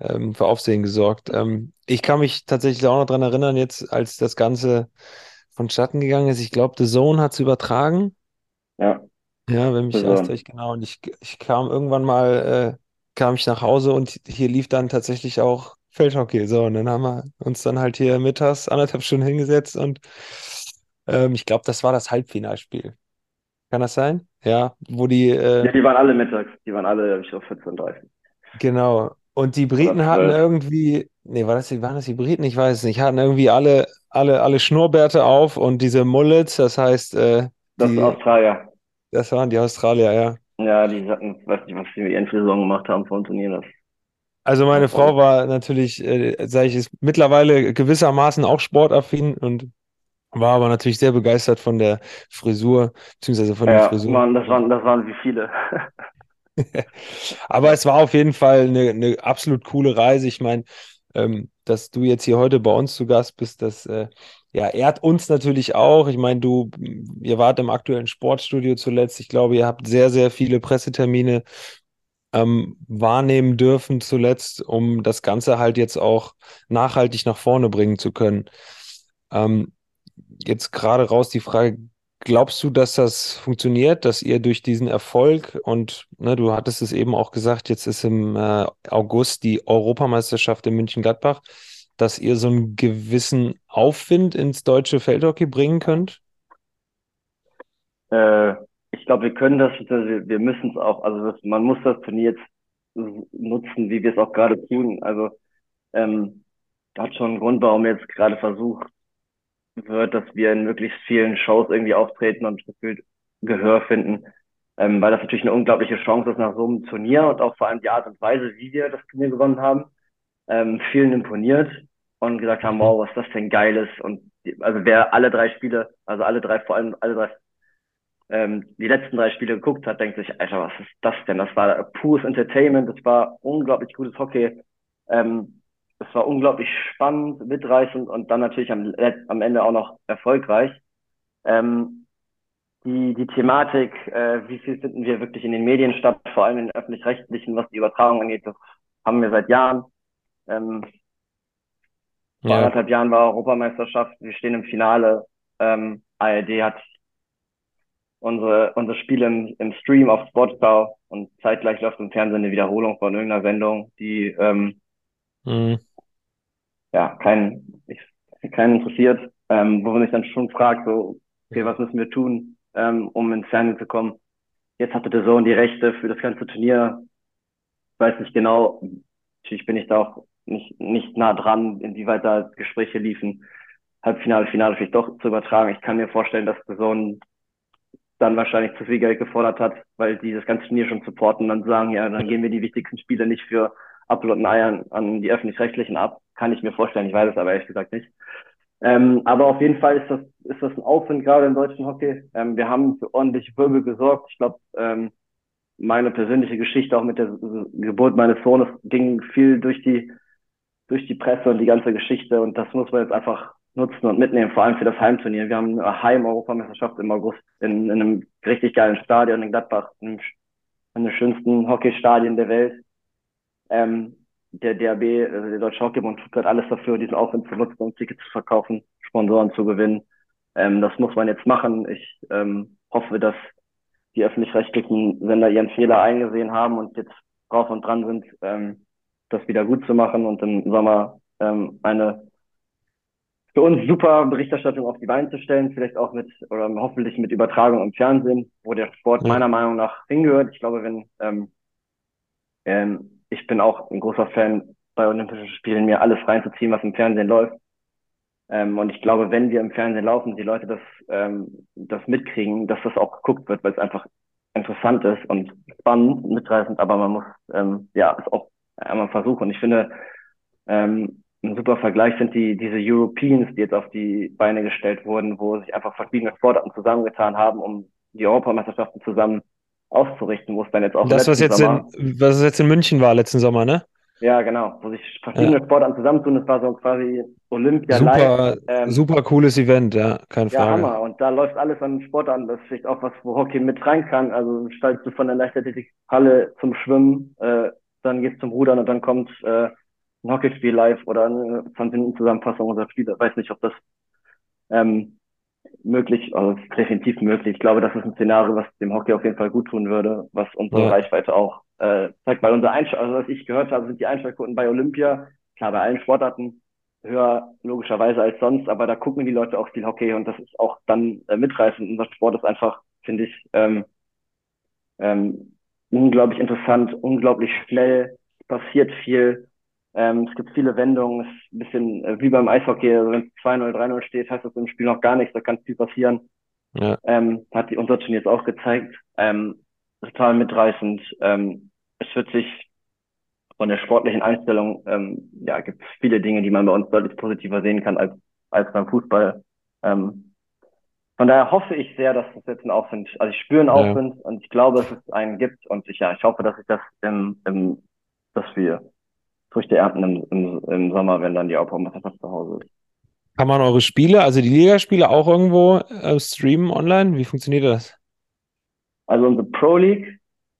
ähm, für Aufsehen gesorgt. Ähm, ich kann mich tatsächlich auch noch dran erinnern, jetzt als das Ganze vonstatten gegangen ist. Ich glaube, The Zone hat es übertragen. Ja, Ja, wenn mich Zone. täuscht, genau. Und ich, ich kam irgendwann mal, äh, kam ich nach Hause und hier lief dann tatsächlich auch Feldhockey. So, und dann haben wir uns dann halt hier mittags anderthalb Stunden hingesetzt und ähm, ich glaube, das war das Halbfinalspiel. Kann das sein? Ja, wo die, Ja, äh, die waren alle mittags. Die waren alle, ich glaube, 14.30 genau. Und die Briten hatten 12. irgendwie, nee, war das, waren das die Briten? Ich weiß es nicht, hatten irgendwie alle, alle, alle Schnurrbärte auf und diese Mullets, das heißt, äh, Das die, Australier. das waren die Australier, ja. Ja, die hatten, weiß nicht, was die mit ihren Frisuren gemacht haben vor dem Turnier. Das Also meine Frau war natürlich, äh, sage ich, ist mittlerweile gewissermaßen auch sportaffin und war aber natürlich sehr begeistert von der Frisur, beziehungsweise von Ja, Frisuren. Mann, das waren, das waren wie viele. Aber es war auf jeden Fall eine, eine absolut coole Reise. Ich meine, ähm, dass du jetzt hier heute bei uns zu Gast bist, das äh, ja, ehrt uns natürlich auch. Ich meine, du, ihr wart im aktuellen Sportstudio zuletzt. Ich glaube, ihr habt sehr, sehr viele Pressetermine ähm, wahrnehmen dürfen zuletzt, um das Ganze halt jetzt auch nachhaltig nach vorne bringen zu können. Ähm, jetzt gerade raus die Frage, glaubst du, dass das funktioniert, dass ihr durch diesen Erfolg und ne, du hattest es eben auch gesagt, jetzt ist im äh, August die Europameisterschaft in München-Gladbach, dass ihr so einen gewissen Aufwind ins deutsche Feldhockey bringen könnt? Äh, ich glaube, wir können das, wir, wir müssen es auch, also das, man muss das Turnier jetzt nutzen, wie wir es auch gerade tun. Also ähm, hat schon einen Grund, warum jetzt gerade versucht wird, dass wir in möglichst vielen Shows irgendwie auftreten und gefühlt Gehör finden. Ähm, weil das natürlich eine unglaubliche Chance ist nach so einem Turnier und auch vor allem die Art und Weise, wie wir das Turnier gewonnen haben, ähm, vielen imponiert und gesagt haben, wow, was das denn Geiles? Und die, also wer alle drei Spiele, also alle drei, vor allem alle drei, ähm, die letzten drei Spiele geguckt hat, denkt sich, Alter, was ist das denn? Das war pures Entertainment, das war unglaublich gutes Hockey. Ähm, es war unglaublich spannend, mitreißend und dann natürlich am, am Ende auch noch erfolgreich. Ähm, die, die Thematik, äh, wie viel finden wir wirklich in den Medien statt, vor allem in den öffentlich-rechtlichen, was die Übertragung angeht, das haben wir seit Jahren. Ähm, vor Ja, anderthalb Jahren war Europameisterschaft, wir stehen im Finale. Ähm, ARD hat unsere, unser Spiel im, im Stream auf Sportschau und zeitgleich läuft im Fernsehen eine Wiederholung von irgendeiner Sendung, die ähm, mhm. Ja keinen, ich, keinen interessiert, ähm, wo man sich dann schon fragt, so, okay, was müssen wir tun, ähm, um ins Fernsehen zu kommen? Jetzt hatte der Sohn die Rechte für das ganze Turnier. Ich weiß nicht genau, natürlich bin ich da auch nicht, nicht nah dran, inwieweit da Gespräche liefen, Halbfinale, Finale vielleicht doch zu übertragen. Ich kann mir vorstellen, dass der Sohn dann wahrscheinlich zu viel Geld gefordert hat, weil die das ganze Turnier schon supporten und dann sagen, ja, dann gehen wir die wichtigsten Spiele nicht für Apfel und Eier an die Öffentlich-Rechtlichen ab. Kann ich mir vorstellen, ich weiß es aber ehrlich gesagt nicht. Ähm, aber auf jeden Fall ist das, ist das ein Aufwind gerade im deutschen Hockey. Ähm, wir haben für ordentliche Wirbel gesorgt. Ich glaube, ähm, meine persönliche Geschichte auch mit der Geburt meines Sohnes ging viel durch die, durch die Presse und die ganze Geschichte und das muss man jetzt einfach nutzen und mitnehmen, vor allem für das Heimturnier. Wir haben eine Heim-Europameisterschaft im August in, in einem richtig geilen Stadion in Gladbach, in einem der schönsten Hockeystadien der Welt. Ähm, der DAB, also der Deutsche Hockeybund, tut gerade alles dafür, diesen Aufwand zu nutzen, um Tickets zu verkaufen, Sponsoren zu gewinnen. Ähm, das muss man jetzt machen. Ich ähm, hoffe, dass die öffentlich-rechtlichen Sender ihren Fehler eingesehen haben und jetzt drauf und dran sind, ähm, das wieder gut zu machen und im Sommer ähm, eine für uns super Berichterstattung auf die Beine zu stellen, vielleicht auch mit oder hoffentlich mit Übertragung im Fernsehen, wo der Sport meiner Meinung nach hingehört. Ich glaube, wenn ähm, ähm, ich bin auch ein großer Fan bei Olympischen Spielen, mir alles reinzuziehen, was im Fernsehen läuft. Ähm, und ich glaube, wenn wir im Fernsehen laufen, die Leute das, ähm, das mitkriegen, dass das auch geguckt wird, weil es einfach interessant ist und spannend, mitreißend, aber man muss ähm, ja es auch einmal versuchen. Und ich finde, ähm, ein super Vergleich sind die diese Europeans, die jetzt auf die Beine gestellt wurden, wo sich einfach verschiedene Sportarten zusammengetan haben, um die Europameisterschaften zusammen auszurichten, wo es dann jetzt auch Das, was jetzt Sommer in, was jetzt in München war letzten Sommer, ne? ja, genau. Wo sich verschiedene Sportarten zusammentun. Das war so quasi Olympia live. Super, Ähm, super cooles Event, ja, keine ja, Frage. Hammer. Und da läuft alles an Sport an. Das ist vielleicht auch was, wo Hockey mit rein kann. Also steigst du von der Leichtathletikhalle zum Schwimmen, äh, dann gehst zum Rudern und dann kommt äh, ein Hockeyspiel live oder eine 20 Minuten Zusammenfassung unserer Spiele. Ich weiß nicht, ob das ähm, möglich, also definitiv möglich. Ich glaube, das ist ein Szenario, was dem Hockey auf jeden Fall gut tun würde, was unsere ja. Reichweite auch äh, zeigt. Weil unser Einschlag, also was ich gehört habe, sind die Einschaltquoten bei Olympia, klar bei allen Sportarten höher logischerweise als sonst, aber da gucken die Leute auch viel Hockey und das ist auch dann äh, mitreißend. Unser Sport ist einfach, finde ich, ähm, ähm, unglaublich interessant, unglaublich schnell, passiert viel. Ähm, es gibt viele Wendungen, es ist ein bisschen äh, wie beim Eishockey, also wenn es 2-0, 3-0 steht, heißt das im Spiel noch gar nichts, da kann viel passieren. Ja. Ähm, hat die, unser Turnier jetzt auch gezeigt. Ähm, total mitreißend. Ähm, es wird sich von der sportlichen Einstellung, ähm, ja, gibt es viele Dinge, die man bei uns deutlich positiver sehen kann als, als beim Fußball. Ähm, von daher hoffe ich sehr, dass es jetzt ein Aufwind, also ich spüre einen Aufwind ja. und ich glaube, dass es einen gibt und ich, ja, ich hoffe, dass ich das im, im dass wir Früchte ernten im, im, im Sommer, wenn dann die Europameisterschaft zu Hause ist. Kann man eure Spiele, also die Ligaspiele auch irgendwo äh, streamen online? Wie funktioniert das? Also unsere Pro League,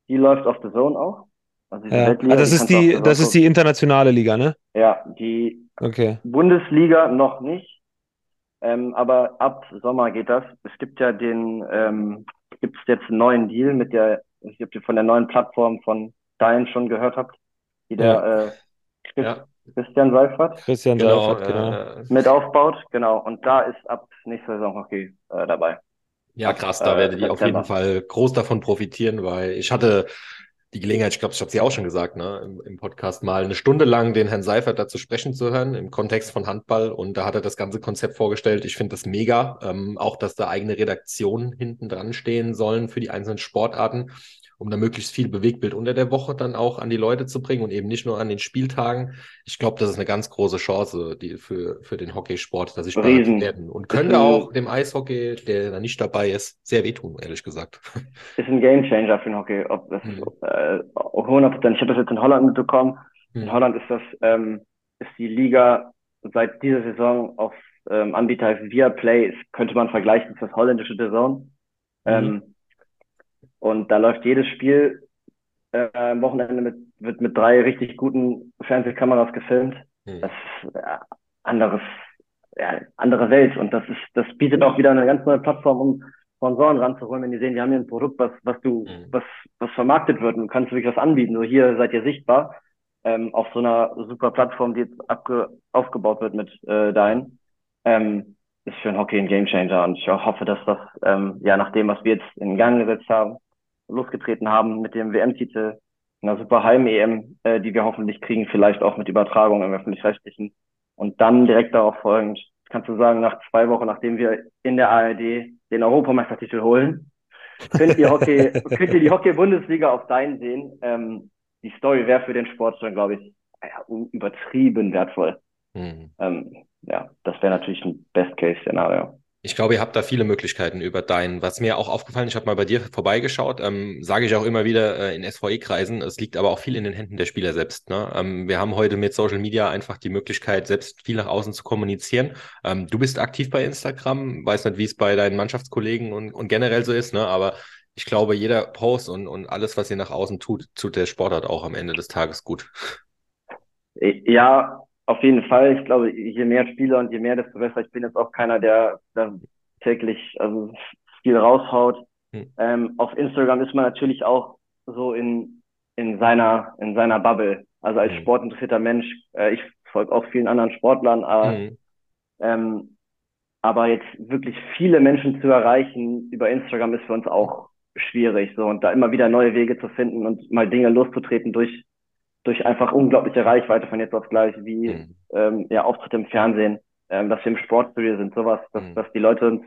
die läuft auf The Zone auch. Also, ja. Weltliga, also das ist die, das ist die internationale Liga, ne? Ja, die okay. Bundesliga noch nicht. Ähm, aber ab Sommer geht das. Es gibt ja den, ähm, gibt es jetzt einen neuen Deal mit der, ich ob ihr von der neuen Plattform von Dein schon gehört habt, die der ja. äh, Chris, ja. Christian Seifert, Christian genau, Seifert, genau. Äh, mit aufbaut, genau. Und da ist ab nächster Saison Hockey äh, dabei. Ja, krass, da äh, werdet ihr auf jeden Fall groß davon profitieren, weil ich hatte die Gelegenheit, ich glaube, ich habe sie auch schon gesagt, ne, im, im, Podcast mal eine Stunde lang den Herrn Seifert dazu sprechen zu hören, im Kontext von Handball. Und da hat er das ganze Konzept vorgestellt. Ich finde das mega. Ähm, auch, dass da eigene Redaktionen hinten dran stehen sollen für die einzelnen Sportarten um da möglichst viel Bewegtbild unter der Woche dann auch an die Leute zu bringen und eben nicht nur an den Spieltagen. Ich glaube, das ist eine ganz große Chance die für, für den Hockeysport, dass ich werden. Und könnte auch dem Eishockey, der da nicht dabei ist, sehr wehtun, ehrlich gesagt. Ist ein Gamechanger für den Hockey. Ob das mhm. äh, 100%. Ich habe das jetzt in Holland mitbekommen. Mhm. In Holland ist das ähm, ist die Liga seit dieser Saison auf ähm, Anbieter heißt Viaplay, könnte man vergleichen, ist das holländische Saison. Mhm. Ähm, und da läuft jedes Spiel äh, am Wochenende mit, wird mit drei richtig guten Fernsehkameras gefilmt. Hm. Das ist äh, anderes, ja, andere Welt. Und das ist, das bietet auch wieder eine ganz neue Plattform, um Sponsoren ranzuholen, wenn die sehen, wir haben hier ein Produkt, was, was du, hm. was, was vermarktet wird und du kannst wirklich was anbieten. So hier seid ihr sichtbar ähm, auf so einer super Plattform, die jetzt abge aufgebaut wird mit äh, Dein. Ähm, ist für den Hockey ein Gamechanger und ich hoffe, dass das ähm, ja nach dem, was wir jetzt in Gang gesetzt haben, losgetreten haben mit dem WM-Titel, einer super Heim-EM, äh, die wir hoffentlich kriegen, vielleicht auch mit Übertragung im öffentlich-rechtlichen. Und dann direkt darauf folgend, kannst du sagen, nach zwei Wochen, nachdem wir in der ARD den Europameistertitel holen, könnt ihr Hockey, könnt ihr die Hockey-Bundesliga auf deinen sehen. Ähm, die Story wäre für den Sport schon, glaube ich, übertrieben wertvoll. Mhm. Ähm, ja, das wäre natürlich ein Best-Case-Szenario. Ich glaube, ihr habt da viele Möglichkeiten über dein. Was mir auch aufgefallen, ich habe mal bei dir vorbeigeschaut, ähm, sage ich auch immer wieder äh, in SVE-Kreisen. Es liegt aber auch viel in den Händen der Spieler selbst. Ne? Ähm, wir haben heute mit Social Media einfach die Möglichkeit, selbst viel nach außen zu kommunizieren. Ähm, du bist aktiv bei Instagram, weiß nicht, wie es bei deinen Mannschaftskollegen und, und generell so ist, ne? aber ich glaube, jeder Post und, und alles, was ihr nach außen tut, tut der Sportart auch am Ende des Tages gut. Ja, auf jeden Fall. Ich glaube, je mehr Spieler und je mehr, desto besser. Ich bin jetzt auch keiner, der da täglich also viel raushaut. Hm. Ähm, auf Instagram ist man natürlich auch so in, in seiner, in seiner Bubble. Also als hm. sportinteressierter Mensch, äh, ich folge auch vielen anderen Sportlern, aber, hm. ähm, aber jetzt wirklich viele Menschen zu erreichen über Instagram ist für uns auch schwierig, so, und da immer wieder neue Wege zu finden und mal Dinge loszutreten durch durch einfach unglaubliche Reichweite von jetzt auf gleich, wie mhm. ähm, ja, Auftritte im Fernsehen, ähm, dass wir im Sportstudio sind, sowas, dass, mhm. dass die Leute uns,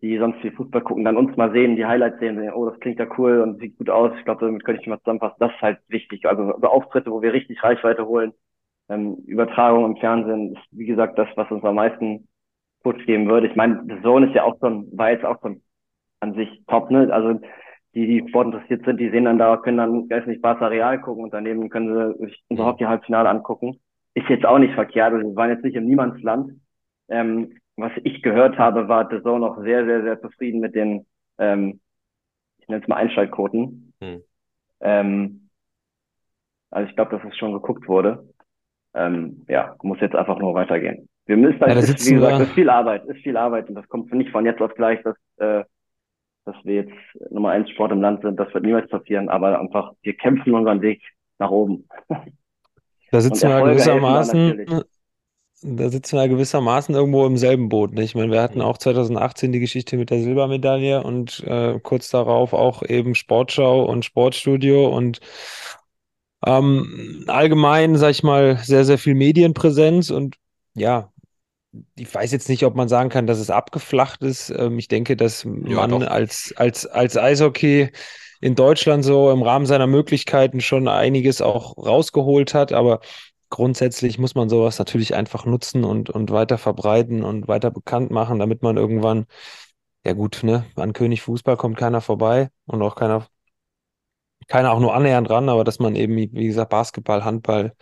die sonst viel Fußball gucken, dann uns mal sehen, die Highlights sehen, sehen oh, das klingt ja cool und sieht gut aus. Ich glaube, damit könnte ich mal zusammenfassen. Das ist halt wichtig. Also, also Auftritte, wo wir richtig Reichweite holen. Ähm, Übertragung im Fernsehen ist, wie gesagt, das, was uns am meisten Push geben würde. Ich meine, The Zone ist ja auch schon, war jetzt auch schon an sich top, ne? Also die, die Sport interessiert sind, die sehen dann da, können dann, weiß nicht, Barca Real gucken und daneben können sie sich unser Hockey-Halbfinale angucken. Ist jetzt auch nicht verkehrt, also wir waren jetzt nicht im Niemandsland. Ähm, was ich gehört habe, war The Zone auch sehr, sehr, sehr zufrieden mit den, ähm, ich nenne es mal Einschaltquoten. Hm. Ähm, also ich glaube, dass es schon geguckt wurde. ähm, ja, muss jetzt einfach nur weitergehen. Wir müssen, Ja, da ist, wie gesagt, wir- ist viel Arbeit, ist viel Arbeit und das kommt nicht von jetzt auf gleich, dass, äh, dass wir jetzt Nummer eins Sport im Land sind. Das wird niemals passieren, aber einfach, wir kämpfen unseren Weg nach oben. Da sitzen wir gewissermaßen, da sitzen wir gewissermaßen irgendwo im selben Boot. Nicht? Ich meine, wir hatten Mhm. auch 2018 die Geschichte mit der Silbermedaille und äh, kurz darauf auch eben Sportschau und Sportstudio und ähm, allgemein, sag ich mal, sehr, sehr viel Medienpräsenz und ja, ich weiß jetzt nicht, ob man sagen kann, dass es abgeflacht ist. Ähm, ich denke, dass man doch. als, als, als Eishockey in Deutschland so im Rahmen seiner Möglichkeiten schon einiges auch rausgeholt hat, aber grundsätzlich muss man sowas natürlich einfach nutzen und, und weiter verbreiten und weiter bekannt machen, damit man irgendwann, ja gut, ne, an König Fußball kommt keiner vorbei und auch keiner, keiner auch nur annähernd ran, aber dass man eben, wie gesagt, Basketball, Handball,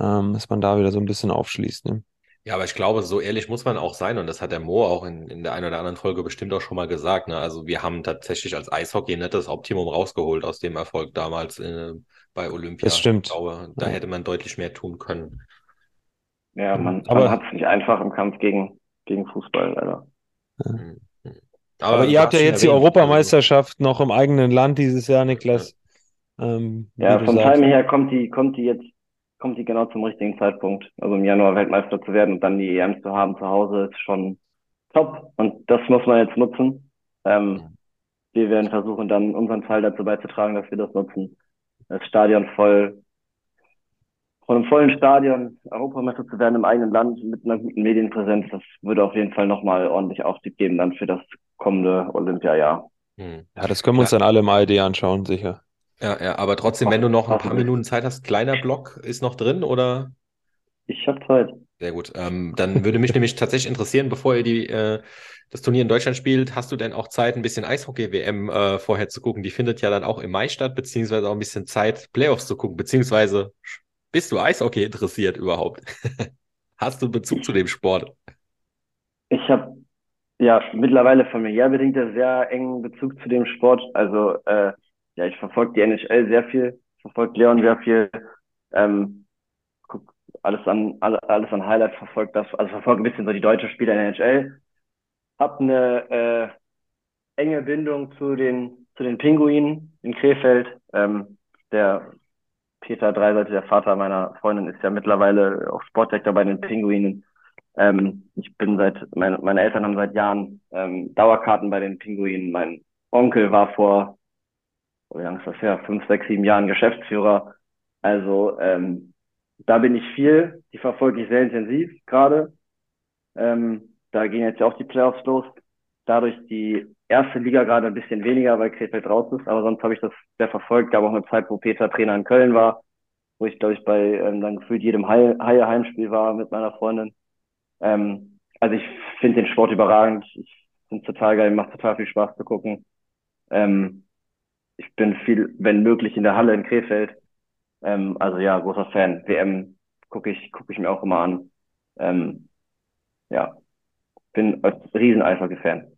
ähm, dass man da wieder so ein bisschen aufschließt, ne? Ja, aber ich glaube, so ehrlich muss man auch sein, und das hat der Mo auch in, in der einen oder anderen Folge bestimmt auch schon mal gesagt. Ne? Also wir haben tatsächlich als Eishockey nicht das Optimum rausgeholt aus dem Erfolg damals äh, bei Olympia. Das stimmt. Ich glaube, da hätte man deutlich mehr tun können. Ja, man, Aber- man hat es nicht einfach im Kampf gegen, gegen Fußball, leider. Mhm. Aber du ihr habt ja jetzt die Europameisterschaft noch im eigenen Land dieses Jahr, Niklas. Ähm, Ja, vom sagst. Timing her kommt die, kommt die jetzt, kommt die genau zum richtigen Zeitpunkt. Also im Januar Weltmeister zu werden und dann die EM zu haben zu Hause ist schon top. Und das muss man jetzt nutzen. Ähm, wir werden versuchen, dann unseren Teil dazu beizutragen, dass wir das nutzen. Das Stadion voll, von einem vollen Stadion Europameister zu werden im eigenen Land mit einer guten Medienpräsenz, das würde auf jeden Fall nochmal ordentlich Aufstieg geben dann für das kommende Olympiajahr. Mhm. Ja, das können wir uns dann alle im ARD anschauen, sicher. Ja, ja, aber trotzdem, wenn du noch ein paar. Minuten Zeit hast, kleiner Block ist noch drin, oder? Ich habe Zeit. Sehr gut. Ähm, dann würde mich nämlich tatsächlich interessieren, bevor ihr die, äh, das Turnier in Deutschland spielt, hast du denn auch Zeit, ein bisschen Eishockey-WM äh, vorher zu gucken? Die findet ja dann auch im Mai statt, beziehungsweise auch ein bisschen Zeit, Playoffs zu gucken, beziehungsweise bist du Eishockey interessiert überhaupt? Hast du Bezug zu dem Sport? Ich habe ja mittlerweile familiär bedingt ja sehr engen Bezug zu dem Sport. Also äh, ja, ich verfolge die NHL sehr viel, verfolge Leon sehr viel, ähm, guck alles an alle, alles an Highlights, verfolge das, also verfolge ein bisschen so die deutsche Spieler in der NHL. Hab eine äh, enge Bindung zu den zu den Pinguinen in Krefeld. Ähm, der Peter Dreiseite, der Vater meiner Freundin, ist ja mittlerweile auch Sportdirektor bei den Pinguinen. Ähm, ich bin seit, meine, meine Eltern haben seit Jahren ähm, Dauerkarten bei den Pinguinen. Mein Onkel war vor, wie lange ist das her? Fünf, sechs, sieben Jahren Geschäftsführer. Also ähm, da bin ich viel. Die verfolge ich sehr intensiv gerade. Ähm, da gehen jetzt ja auch die Playoffs los. Dadurch die erste Liga gerade ein bisschen weniger, weil Krefeld raus ist. Aber sonst habe ich das sehr verfolgt. Gab auch eine Zeit, wo Peter Trainer in Köln war, wo ich, glaube ich, bei ähm, dann gefühlt jedem Haie Heimspiel war mit meiner Freundin. Ähm, also ich finde den Sport überragend. Ich finde total geil, macht total viel Spaß zu gucken. Ähm, ich bin viel, wenn möglich, in der Halle in Krefeld. Ähm, also ja, großer Fan. WM gucke ich, gucke ich mir auch immer an. Ähm, ja, bin ein riesen Eishockey-Fan.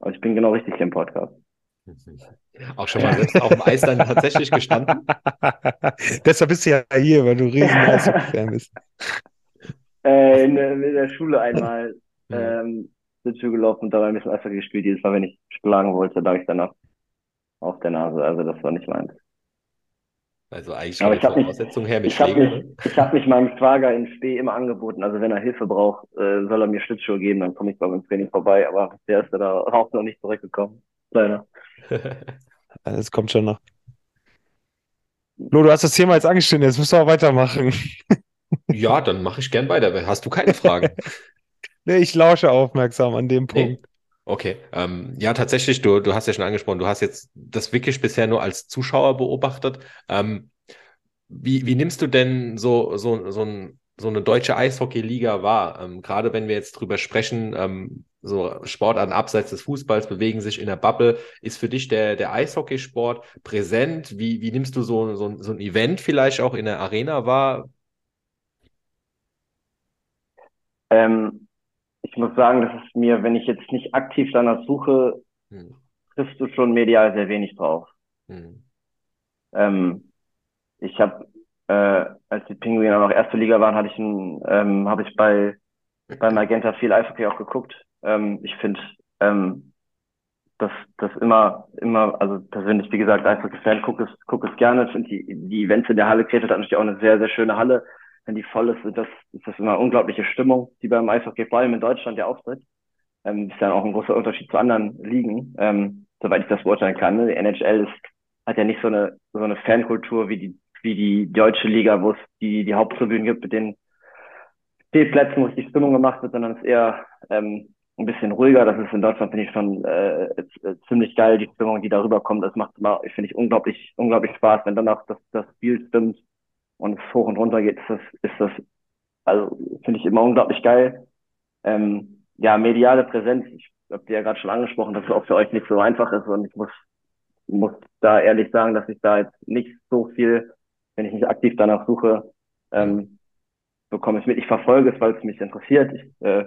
Also ich bin genau richtig hier im Podcast. Auch schon mal selbst auf dem Eis dann tatsächlich gestanden? Deshalb bist du ja hier, weil du riesen Eishockey-Fan bist. Äh, in, der- in der Schule einmal ähm, sind wir gelaufen und dabei ein bisschen Eishockey gespielt. Jedes Mal, wenn ich schlagen wollte, lag ich danach auf der Nase. Also das war nicht meins. Also eigentlich Aber von ich der habe mich, Voraussetzung her mit ich habe mich, ne? ich habe mich meinem Schwager in Spee immer angeboten. Also wenn er Hilfe braucht, äh, soll er mir Schlittschuhe geben, dann komme ich bei meinem Training vorbei. Aber der ist da auch noch nicht zurückgekommen. Leider. Das kommt schon noch. Flo, du hast das Thema jetzt angeschnitten, jetzt müssen wir auch weitermachen. Ja, dann mache ich gern weiter. Hast du keine Fragen? Nee, ich lausche aufmerksam an dem Nee. Punkt. Okay, ähm, ja, tatsächlich, du, du hast ja schon angesprochen, du hast jetzt das wirklich bisher nur als Zuschauer beobachtet. Ähm, wie, wie nimmst du denn so, so, so, ein, so eine deutsche Eishockey-Liga wahr? Ähm, gerade wenn wir jetzt drüber sprechen, ähm, so Sportarten abseits des Fußballs bewegen sich in der Bubble. Ist für dich der, der Eishockeysport präsent? Wie, wie nimmst du so, so, so ein Event vielleicht auch in der Arena wahr? Ähm, ich muss sagen, dass es mir, wenn ich jetzt nicht aktiv danach suche, Hm, triffst du schon medial sehr wenig drauf. hm, Ähm, ich habe äh, als die Pinguine noch erste Liga waren, hatte ich ein, ähm, habe ich bei bei Magenta viel Eishockey auch geguckt. Ähm, ich finde, ähm, dass das immer, immer, also persönlich, wie gesagt, Eishockey-Fan, gucke es, guck es gerne. Ich finde die, die Events in der Halle, Krefeld hat natürlich auch eine sehr, sehr schöne Halle. Wenn die voll ist, ist das, ist das immer unglaubliche Stimmung, die beim Eishockey, vor allem in Deutschland ja auftritt. Ähm, ist dann auch ein großer Unterschied zu anderen Ligen, ähm, soweit ich das beurteilen kann. Ne? Die NHL ist, hat ja nicht so eine, so eine Fankultur wie die, wie die deutsche Liga, wo es die, die Haupttribünen gibt mit den Stehplätzen, wo es die Stimmung gemacht wird, sondern es ist eher ähm, ein bisschen ruhiger. Das ist in Deutschland, finde ich, schon äh, äh, ziemlich geil, die Stimmung, die darüber kommt. Das macht immer, ich finde ich, unglaublich, unglaublich Spaß, wenn dann auch das, das Spiel stimmt und es hoch und runter geht, ist das, ist das, also finde ich immer unglaublich geil. Ähm, ja, mediale Präsenz, ich habe dir ja gerade schon angesprochen, dass es auch für euch nicht so einfach ist und ich muss, muss da ehrlich sagen, dass ich da jetzt nicht so viel, wenn ich nicht aktiv danach suche, ähm, bekomme ich mit. Ich verfolge es, weil es mich interessiert. Ich äh,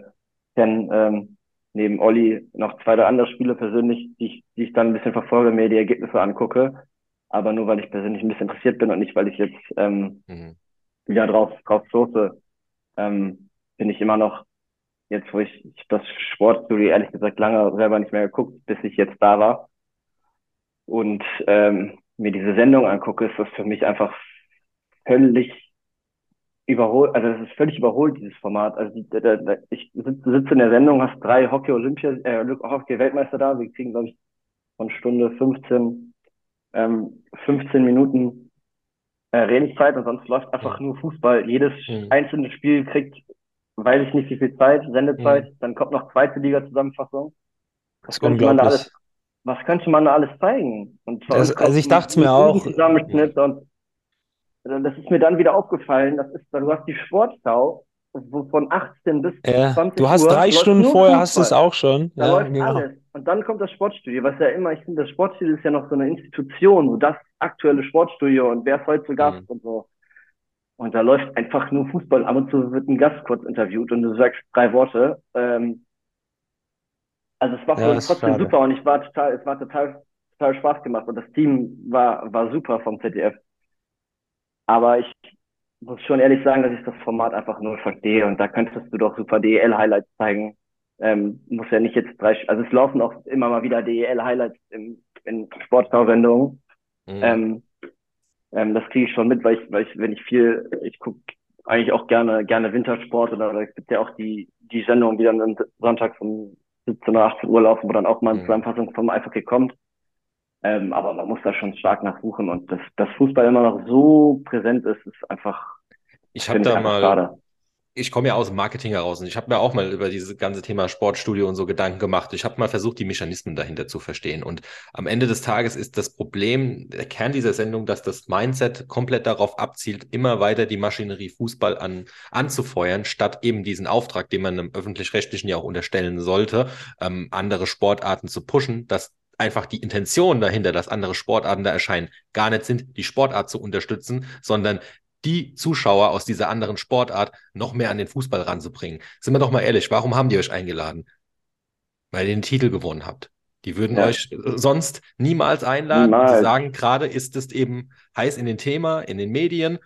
kenne ähm, neben Olli noch zwei oder andere Spiele persönlich, die ich, die ich dann ein bisschen verfolge, mir die Ergebnisse angucke. Aber nur weil ich persönlich ein bisschen interessiert bin und nicht, weil ich jetzt ähm, mhm. wieder drauf, drauf stoße, ähm, bin ich immer noch, jetzt wo ich, ich das Sportstudio ehrlich gesagt lange selber nicht mehr geguckt, bis ich jetzt da war. Und ähm, mir diese Sendung angucke, ist das für mich einfach völlig überholt, also das ist völlig überholt, dieses Format. Also die, da, da, ich sitze, sitze in der Sendung, hast drei Hockey Olympia, äh, Hockey Weltmeister da, wir kriegen, glaube ich, von Stunde 15, ähm, 15 Minuten äh, Redezeit und sonst läuft einfach nur Fußball. Jedes mhm. einzelne Spiel kriegt, weiß ich nicht wie viel Zeit, Sendezeit, mhm. dann kommt noch zweite Liga Zusammenfassung. Was könnte man da alles, was könnte man da alles zeigen? Und das, also ich dachte es mir auch. Zusammenschnitt und das ist mir dann wieder aufgefallen, das ist, du hast die Sportschau, von 18 bis ja, 20 Du hast Uhr, drei Stunden vorher, Fußball. hast du es auch schon. Da ja, läuft genau. alles. Und dann kommt das Sportstudio, was ja immer, ich finde, das Sportstudio ist ja noch so eine Institution, so das aktuelle Sportstudio und wer ist heute zu Gast mhm. und so. Und da läuft einfach nur Fußball. Ab und zu wird ein Gast kurz interviewt und du sagst drei Worte. Ähm, also es war ja, trotzdem schade. super und ich war total, es war total, total Spaß gemacht und das Team war, war super vom ZDF. Aber ich muss schon ehrlich sagen, dass ich das Format einfach nur verstehe und da könntest du doch super DEL-Highlights zeigen. Ähm, muss ja nicht jetzt drei, also es laufen auch immer mal wieder DEL-Highlights in, in Sportschau-Sendungen. Mhm. Ähm, ähm, das kriege ich schon mit, weil ich, weil ich, wenn ich viel, ich gucke eigentlich auch gerne, gerne Wintersport oder, es gibt ja auch die, die Sendungen, die dann sonntags um 17 oder 18 Uhr laufen, wo dann auch mal eine mhm. Zusammenfassung vom Eishockey kommt. Ähm, aber man muss da schon stark nachsuchen und dass, dass Fußball immer noch so präsent ist, ist einfach. Ich habe da mal, schade. Ich komme ja aus dem Marketing heraus und ich habe mir auch mal über dieses ganze Thema Sportstudio und so Gedanken gemacht. Ich habe mal versucht, die Mechanismen dahinter zu verstehen. Und am Ende des Tages ist das Problem, der Kern dieser Sendung, dass das Mindset komplett darauf abzielt, immer weiter die Maschinerie Fußball an, anzufeuern, statt eben diesen Auftrag, den man einem öffentlich-rechtlichen ja auch unterstellen sollte, ähm, andere Sportarten zu pushen, dass einfach die Intention dahinter, dass andere Sportarten da erscheinen, gar nicht sind, die Sportart zu unterstützen, sondern die Zuschauer aus dieser anderen Sportart noch mehr an den Fußball ranzubringen. Sind wir doch mal ehrlich, warum haben die euch eingeladen? Weil ihr den Titel gewonnen habt. Die würden ja. euch sonst niemals einladen. Niemals. Sie sagen, gerade ist es eben heiß in den Thema, in den Medien.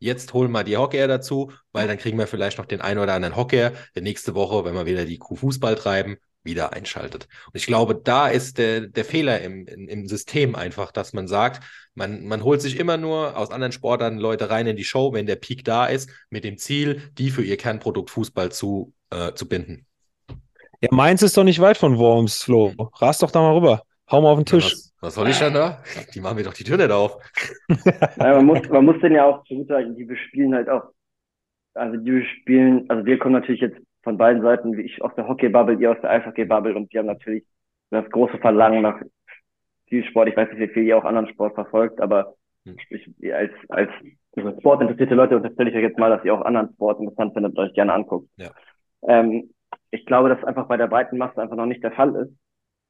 Jetzt holen wir die Hockeyer dazu, weil dann kriegen wir vielleicht noch den einen oder anderen Hockeyer, der nächste Woche, wenn wir wieder die Kuh Fußball treiben, wieder einschaltet. Und ich glaube, da ist der, der Fehler im, im System einfach, dass man sagt, man, man holt sich immer nur aus anderen Sportarten Leute rein in die Show, wenn der Peak da ist, mit dem Ziel, die für ihr Kernprodukt Fußball zu, äh, zu binden. Ja, meins ist doch nicht weit von Worms, Flo. Rast doch da mal rüber. Hau mal auf den Tisch. Ja, was, was, soll ich denn da? Die machen mir doch die Tür nicht auf. ja, man, muss, man muss denn ja auch zugutehalten, die bespielen halt auch. Also die spielen, also wir kommen natürlich jetzt von beiden Seiten, wie ich aus der Hockey-Bubble, ihr aus der Eishockey-Bubble und die haben natürlich das große Verlangen nach viel Sport. Ich weiß nicht, wie viel ihr auch anderen Sport verfolgt, aber hm. ich, als, als Sport interessierte Leute unterstelle ich euch jetzt mal, dass ihr auch anderen Sport interessant findet und euch gerne anguckt. Ja. Ähm, ich glaube, dass einfach bei der breiten Masse einfach noch nicht der Fall ist,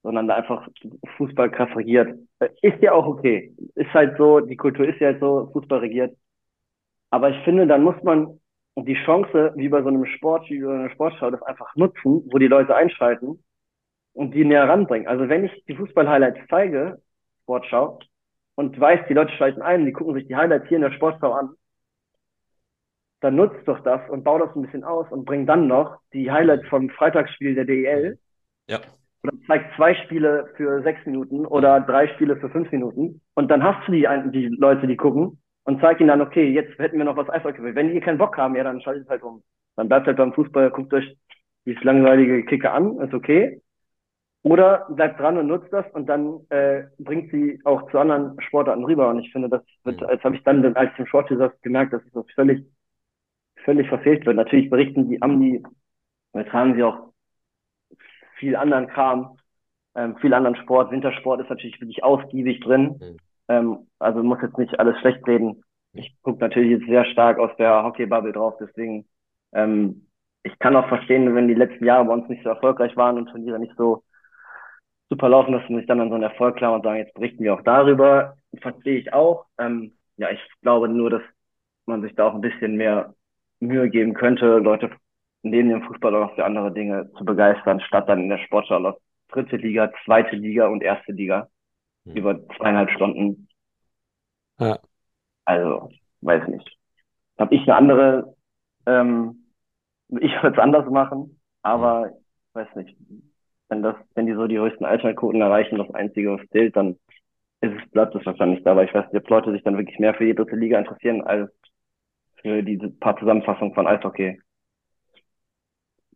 sondern da einfach Fußball krass regiert. Ist ja auch okay. Ist halt so, die Kultur ist ja halt so, Fußball regiert. Aber ich finde, dann muss man und die Chance, wie bei so einem Sport, wie bei einer Sportschau, das einfach nutzen, wo die Leute einschalten und die näher ranbringen. Also wenn ich die Fußball-Highlights zeige, Sportschau, und weiß, die Leute schalten ein, die gucken sich die Highlights hier in der Sportschau an, dann nutzt doch das und bau das ein bisschen aus und bring dann noch die Highlights vom Freitagsspiel der DEL. Ja. Oder zeig zwei Spiele für sechs Minuten oder drei Spiele für fünf Minuten. Und dann hast du die, die Leute, die gucken und zeig ihnen dann, okay, jetzt hätten wir noch was Eishockey. Wenn die keinen Bock haben, ja, dann schaltet halt um. Dann bleibt halt beim Fußball, guckt euch dieses langweilige Kicker an, ist okay. Oder bleibt dran und nutzt das und dann äh, bringt sie auch zu anderen Sportarten rüber. Und ich finde, das wird, Mhm. als habe ich dann, als ich im Sport saß, gemerkt, dass es das völlig, völlig verfehlt wird. Natürlich berichten die, haben die, übertragen sie auch viel anderen Kram, ähm, viel anderen Sport. Wintersport ist natürlich wirklich ausgiebig drin. Mhm. Ähm, also muss jetzt nicht alles schlecht reden. Ich gucke natürlich jetzt sehr stark aus der Hockeybubble drauf, deswegen ähm, ich kann auch verstehen, wenn die letzten Jahre bei uns nicht so erfolgreich waren und Turniere nicht so super laufen, dass sie sich dann an so einen Erfolg klammern und sagen, jetzt berichten wir auch darüber. Verstehe ich auch. Ähm, ja, ich glaube nur, dass man sich da auch ein bisschen mehr Mühe geben könnte, Leute neben dem Fußball auch für andere Dinge zu begeistern, statt dann in der Sportschau dritte Liga, zweite Liga und erste Liga. Über zweieinhalb Stunden. Ja. Also, weiß nicht. Habe ich eine andere, ähm, ich würde es anders machen, aber weiß nicht. Wenn das, wenn die so die höchsten Einschaltquoten erreichen, das einzige, was zählt, dann ist es, bleibt es wahrscheinlich dabei. Ich weiß nicht, ob Leute sich dann wirklich mehr für die dritte Liga interessieren, als für diese paar Zusammenfassungen von Eishockey.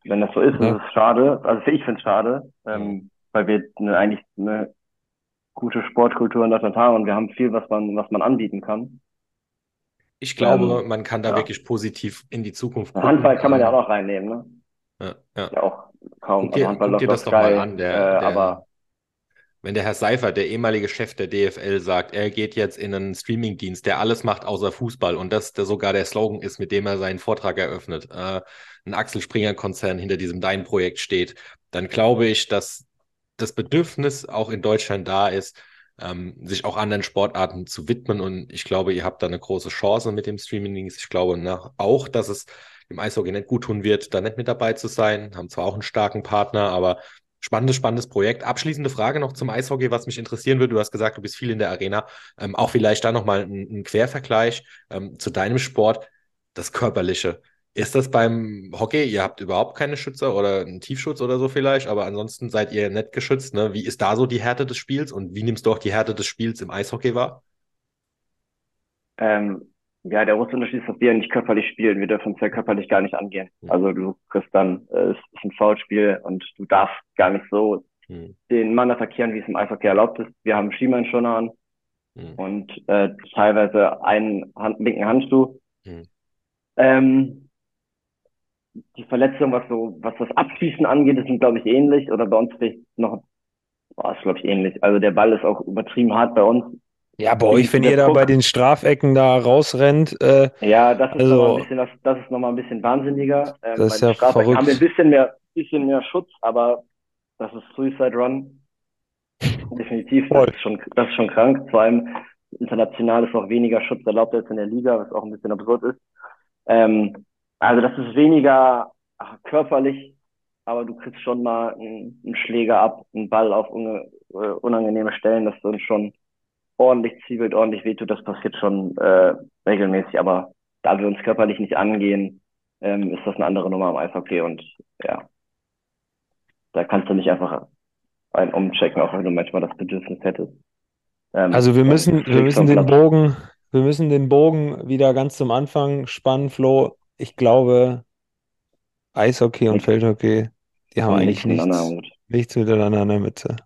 Wenn das so ist, Ja. ist es schade. Also ich finde es schade, ähm, weil wir eine, eigentlich eine gute Sportkultur in Deutschland haben und wir haben viel, was man, was man anbieten kann. Ich glaube, Ähm, man kann da ja. wirklich positiv in die Zukunft gucken. Handball kann man ja auch noch reinnehmen, ne? Ja, ja. Ja, auch kaum. Guck dir- Also Handball guck dir das doch mal an, der- äh, der- aber Wenn der Herr Seifert, der ehemalige Chef der DFL, sagt, er geht jetzt in einen Streamingdienst, der alles macht außer Fußball und das der sogar der Slogan ist, mit dem er seinen Vortrag eröffnet, äh, ein Axel Springer-Konzern hinter diesem Dein-Projekt steht, dann glaube ich, dass das Bedürfnis auch in Deutschland da ist, ähm, sich auch anderen Sportarten zu widmen. Und ich glaube, ihr habt da eine große Chance mit dem Streamingdienst. Ich glaube nach, auch, dass es dem Eishockey nicht gut tun wird, da nicht mit dabei zu sein. Haben zwar auch einen starken Partner, aber Spannendes, spannendes Projekt. Abschließende Frage noch zum Eishockey, was mich interessieren würde. Du hast gesagt, du bist viel in der Arena. Ähm, auch vielleicht da nochmal ein, ein Quervergleich ähm, zu deinem Sport, das Körperliche. Ist das beim Hockey? Ihr habt überhaupt keine Schützer oder einen Tiefschutz oder so vielleicht, aber ansonsten seid ihr nicht geschützt. Ne? Wie ist da so die Härte des Spiels und wie nimmst du auch die Härte des Spiels im Eishockey wahr? ähm, ja, der große Unterschied ist, dass wir nicht körperlich spielen. Wir dürfen uns ja körperlich gar nicht angehen. Mhm. Also du kriegst dann, äh, es ist ein Foulspiel und du darfst gar nicht so Hm, den Mann attackieren, wie es im Eishockey erlaubt ist. Wir haben Schienbeinschoner an hm, und äh, teilweise einen Hand, linken Handschuh. hm. Ähm, die Verletzung, was so, was das Abschießen angeht, ist, glaube ich, ähnlich. Oder bei uns vielleicht noch, oh, ist, glaube ich, ähnlich. Also der Ball ist auch übertrieben hart bei uns. Ja, bei euch, wenn ihr da Puck- bei den Strafecken da rausrennt, äh, Ja, das ist Also- noch mal ein bisschen, das, das ist noch mal ein bisschen wahnsinniger. Ähm, Das ist ja Strafecken verrückt. haben wir ein bisschen mehr, bisschen mehr Schutz, aber das ist Suicide Run. Definitiv, das ist schon, das ist schon krank. Vor allem international ist auch weniger Schutz erlaubt als in der Liga, was auch ein bisschen absurd ist. Ähm, also das ist weniger ach, körperlich, aber du kriegst schon mal einen, einen Schläger ab, einen Ball auf unge, äh, unangenehme Stellen, dass du uns schon ordentlich zwiebelt, ordentlich wehtut. Das passiert schon äh, regelmäßig, aber da wir uns körperlich nicht angehen, ähm, ist das eine andere Nummer am Eishockey und ja, da kannst du nicht einfach einen umchecken, auch wenn du manchmal das Bedürfnis hättest. Ähm, also wir müssen, wir müssen den. Bogen, wir müssen den Bogen wieder ganz zum Anfang spannen, Flo. Ich glaube, Eishockey und Feldhockey, die haben eigentlich nichts miteinander nichts, miteinander in der Mitte.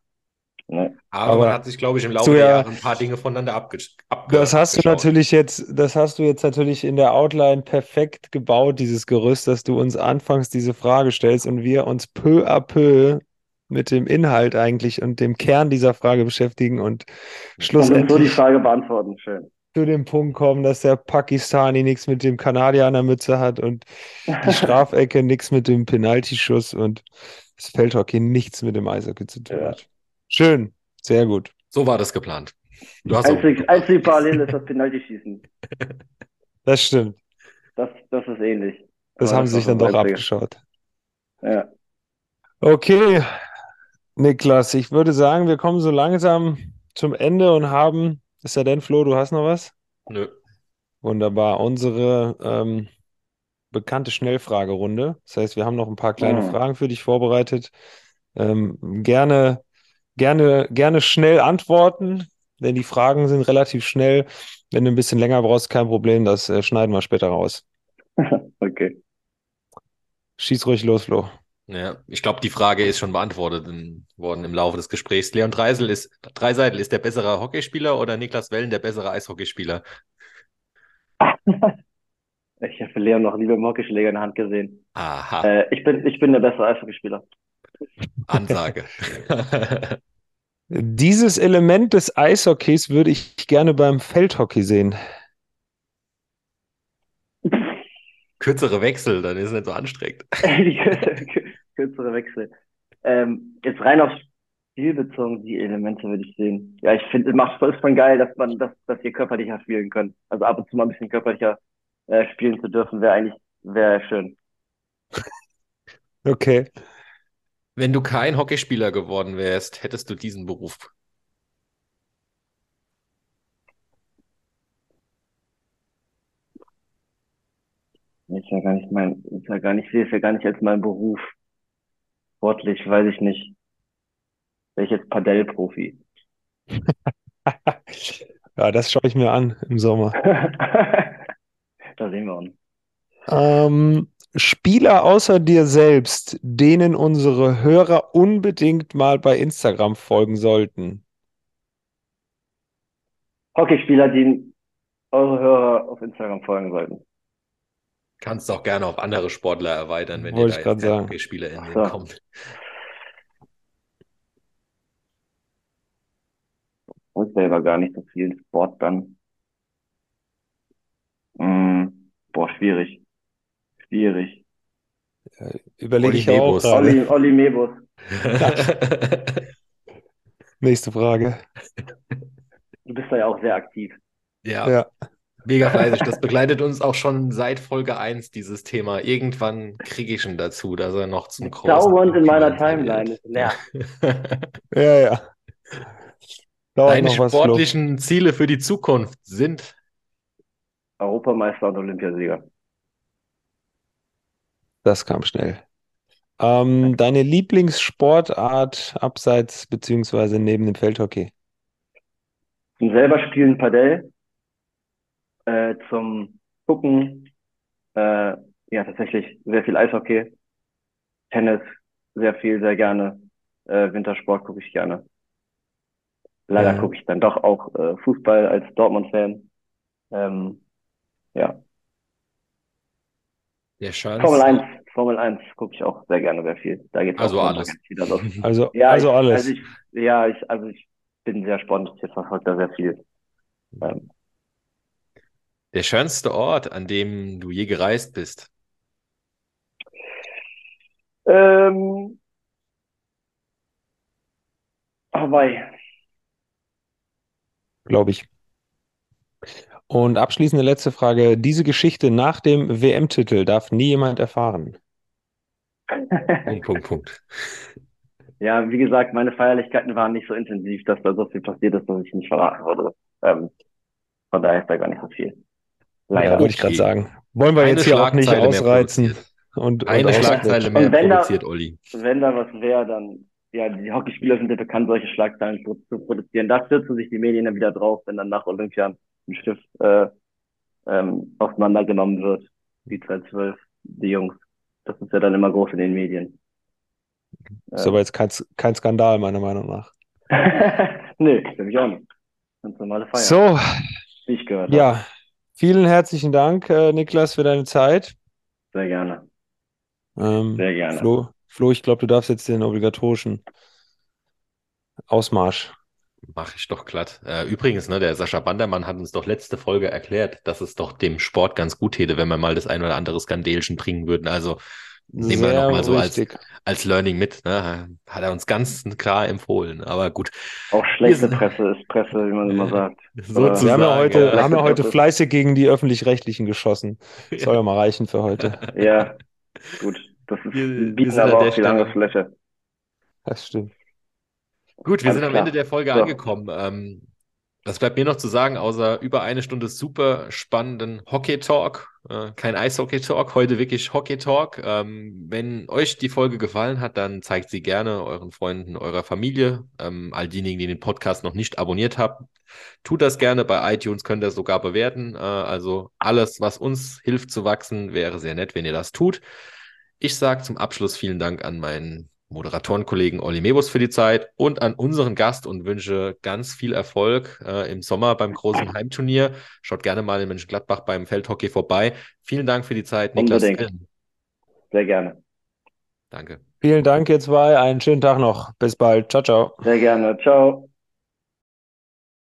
Ne? Aber, Aber man hat sich, glaube ich, im Laufe der ja- Jahre ein paar Dinge voneinander abge abge Das hast du natürlich jetzt, das hast du jetzt natürlich in der Outline perfekt gebaut, dieses Gerüst, dass du uns anfangs diese Frage stellst und wir uns peu à peu mit dem Inhalt eigentlich und dem Kern dieser Frage beschäftigen und Und uns so die schlussendlich Frage beantworten. Schön. Zu dem Punkt kommen, dass der Pakistani nichts mit dem Kanadier an der Mütze hat und die Strafecke nichts mit dem Penaltyschuss und das Feldhockey nichts mit dem Eishockey zu tun Ja. hat. Schön, sehr gut. So war das geplant. Du hast auch Einzig, einzig parallel ist das Penalty-Schießen. Das stimmt. Das, das ist ähnlich. Das Aber haben sie sich dann doch Einzige. abgeschaut. Ja. Okay, Niklas, ich würde sagen, wir kommen so langsam zum Ende und haben, ist ja denn, Flo, du hast noch was? Nö. Wunderbar, unsere ähm, bekannte Schnellfragerunde. Das heißt, wir haben noch ein paar kleine Hm. Fragen für dich vorbereitet. Ähm, gerne, gerne, gerne schnell antworten, denn die Fragen sind relativ schnell. Wenn du ein bisschen länger brauchst, kein Problem, das äh, schneiden wir später raus. Okay. Schieß ruhig los, Flo. Ja, ich glaube, die Frage ist schon beantwortet in, worden im Laufe des Gesprächs. Leon Dreisel ist, Dreiseitel ist der bessere Hockeyspieler oder Niklas Wellen der bessere Eishockeyspieler? Ich habe Leon noch nie beim Hockeyschläger in der Hand gesehen. Aha, Äh, ich bin, ich bin der bessere Eishockeyspieler. Ansage. Dieses Element des Eishockeys würde ich gerne beim Feldhockey sehen. Kürzere Wechsel, dann ist es nicht so anstrengend. Kürzere Wechsel. Ähm, jetzt rein auf Spiel bezogen, die Elemente würde ich sehen. Ja, ich finde, es macht ist schon geil, dass man, dass, dass ihr körperlicher spielen könnt. Also ab und zu mal ein bisschen körperlicher äh, spielen zu dürfen, wäre eigentlich, wäre schön. Okay. Wenn du kein Hockeyspieler geworden wärst, hättest du diesen Beruf. Ist ja gar nicht mein, ist ja gar nicht, ich sehe es ja gar nicht als mein Beruf. Sportlich, weiß ich nicht. Wäre ich jetzt Padel-Profi. Ja, das schaue ich mir an im Sommer. Da sehen wir uns. Ähm, Spieler außer dir selbst, denen unsere Hörer unbedingt mal bei Instagram folgen sollten. Hockeyspieler, die eure Hörer auf Instagram folgen sollten. Kannst auch gerne auf andere Sportler erweitern, wenn Wollte dir ich da jetzt. Hockeyspieler in den So. kommt. Und selber gar nicht so viel Sport dann. Mm, boah, schwierig. Schwierig. Überlege Olli ich auch Mebus. gerade. Olli, Olli Mebus. Nächste Frage. Du bist da ja auch sehr aktiv. Ja, Ja. Mega fleißig. Das begleitet uns auch schon seit Folge 1, dieses Thema. Irgendwann kriege ich ihn dazu, dass er noch zum großen Dauernd in meiner Timeline leer. Ja, ja. Dauert Deine noch was, Flo. sportlichen Ziele für die Zukunft sind Europameister und Olympiasieger. Das kam schnell. Ähm, deine Lieblingssportart abseits beziehungsweise neben dem Feldhockey? Zum selber spielen Padel, äh, zum Gucken, äh, ja, tatsächlich sehr viel Eishockey, Tennis, sehr viel, sehr gerne, äh, Wintersport gucke ich gerne. Leider Ja. gucke ich dann doch auch äh, Fußball als Dortmund-Fan. Ähm, ja, der Schönste. Formel 1, Formel 1 gucke ich auch sehr gerne, sehr viel. Da geht's Also auch alles. Also, Ja, also ich, alles. Also ich, ja, ich, also ich bin sehr sportlich, ich verfolge da sehr viel. Ähm, Der schönste Ort, an dem du je gereist bist. ähm, Hawaii. glaube ich. Und abschließende letzte Frage. Diese Geschichte nach dem WM-Titel darf nie jemand erfahren. Punkt, Punkt, Punkt. Ja, wie gesagt, meine Feierlichkeiten waren nicht so intensiv, dass da so viel passiert ist, dass ich nicht verraten wurde. Ähm, von daher ist da gar nicht so viel. Ja, Leider. wollte ich gerade sagen. Wollen wir Eine jetzt hier auch nicht ausreizen und, und Eine. Schlagzeile mehr Und wenn da- produziert, Olli. Wenn da was wäre, dann, ja, die Hockeyspieler sind ja bekannt, solche Schlagzeilen zu, zu produzieren. Da stürzen sich die Medien dann wieder drauf, wenn dann nach Olympia ein Schiff äh, ähm, auseinandergenommen wird, wie 2012, die Jungs. Das ist ja dann immer groß in den Medien. Ist aber jetzt kein, kein Skandal, meiner Meinung nach. nee, finde ich auch nicht. Ganz normale Feier, So, wie ich gehört habe. Vielen herzlichen Dank, äh, Niklas, für deine Zeit. Sehr gerne, Ähm, sehr gerne. Flo, Flo, ich glaube, du darfst jetzt den obligatorischen Ausmarsch. Mach ich doch glatt. Äh, übrigens, ne, der Sascha Bandermann hat uns doch letzte Folge erklärt, dass es doch dem Sport ganz gut täte, wenn wir mal das ein oder andere Skandälchen bringen würden. Also nehmen wir Sehr noch mal so als, als Learning mit. Ne? Hat er uns ganz klar empfohlen. Aber gut, Auch schlechte Wir Presse ist Presse, wie man immer sagt. sozusagen. Wir haben ja heute, ja. haben ja heute fleißig gegen die Öffentlich-Rechtlichen geschossen. Soll ja mal reichen für heute. Ja, gut. Das ist, Wir- wir bieten an aber auch viel Stelle. Angriffsfläche. Das stimmt. Gut, wir Alles sind am klar. Ende der Folge So. angekommen. Ähm, Was bleibt mir noch zu sagen, außer über eine Stunde super spannenden Hockey-Talk? Äh, kein Eishockey-Talk, heute wirklich Hockey-Talk. Ähm, wenn euch die Folge gefallen hat, dann zeigt sie gerne euren Freunden, eurer Familie, ähm, all diejenigen, die den Podcast noch nicht abonniert haben. Tut das gerne bei iTunes, könnt ihr sogar bewerten. Äh, also alles, was uns hilft zu wachsen, wäre sehr nett, wenn ihr das tut. Ich sage zum Abschluss vielen Dank an meinen Moderatorenkollegen Olli Mebus für die Zeit und an unseren Gast und wünsche ganz viel Erfolg äh, im Sommer beim großen Heimturnier. Schaut gerne mal in Mönchengladbach beim Feldhockey vorbei. Vielen Dank für die Zeit, Niklas. Unbedingt. Sehr gerne. Danke. Vielen Dank, ihr zwei. Einen schönen Tag noch. Bis bald. Ciao, ciao. Sehr gerne. Ciao.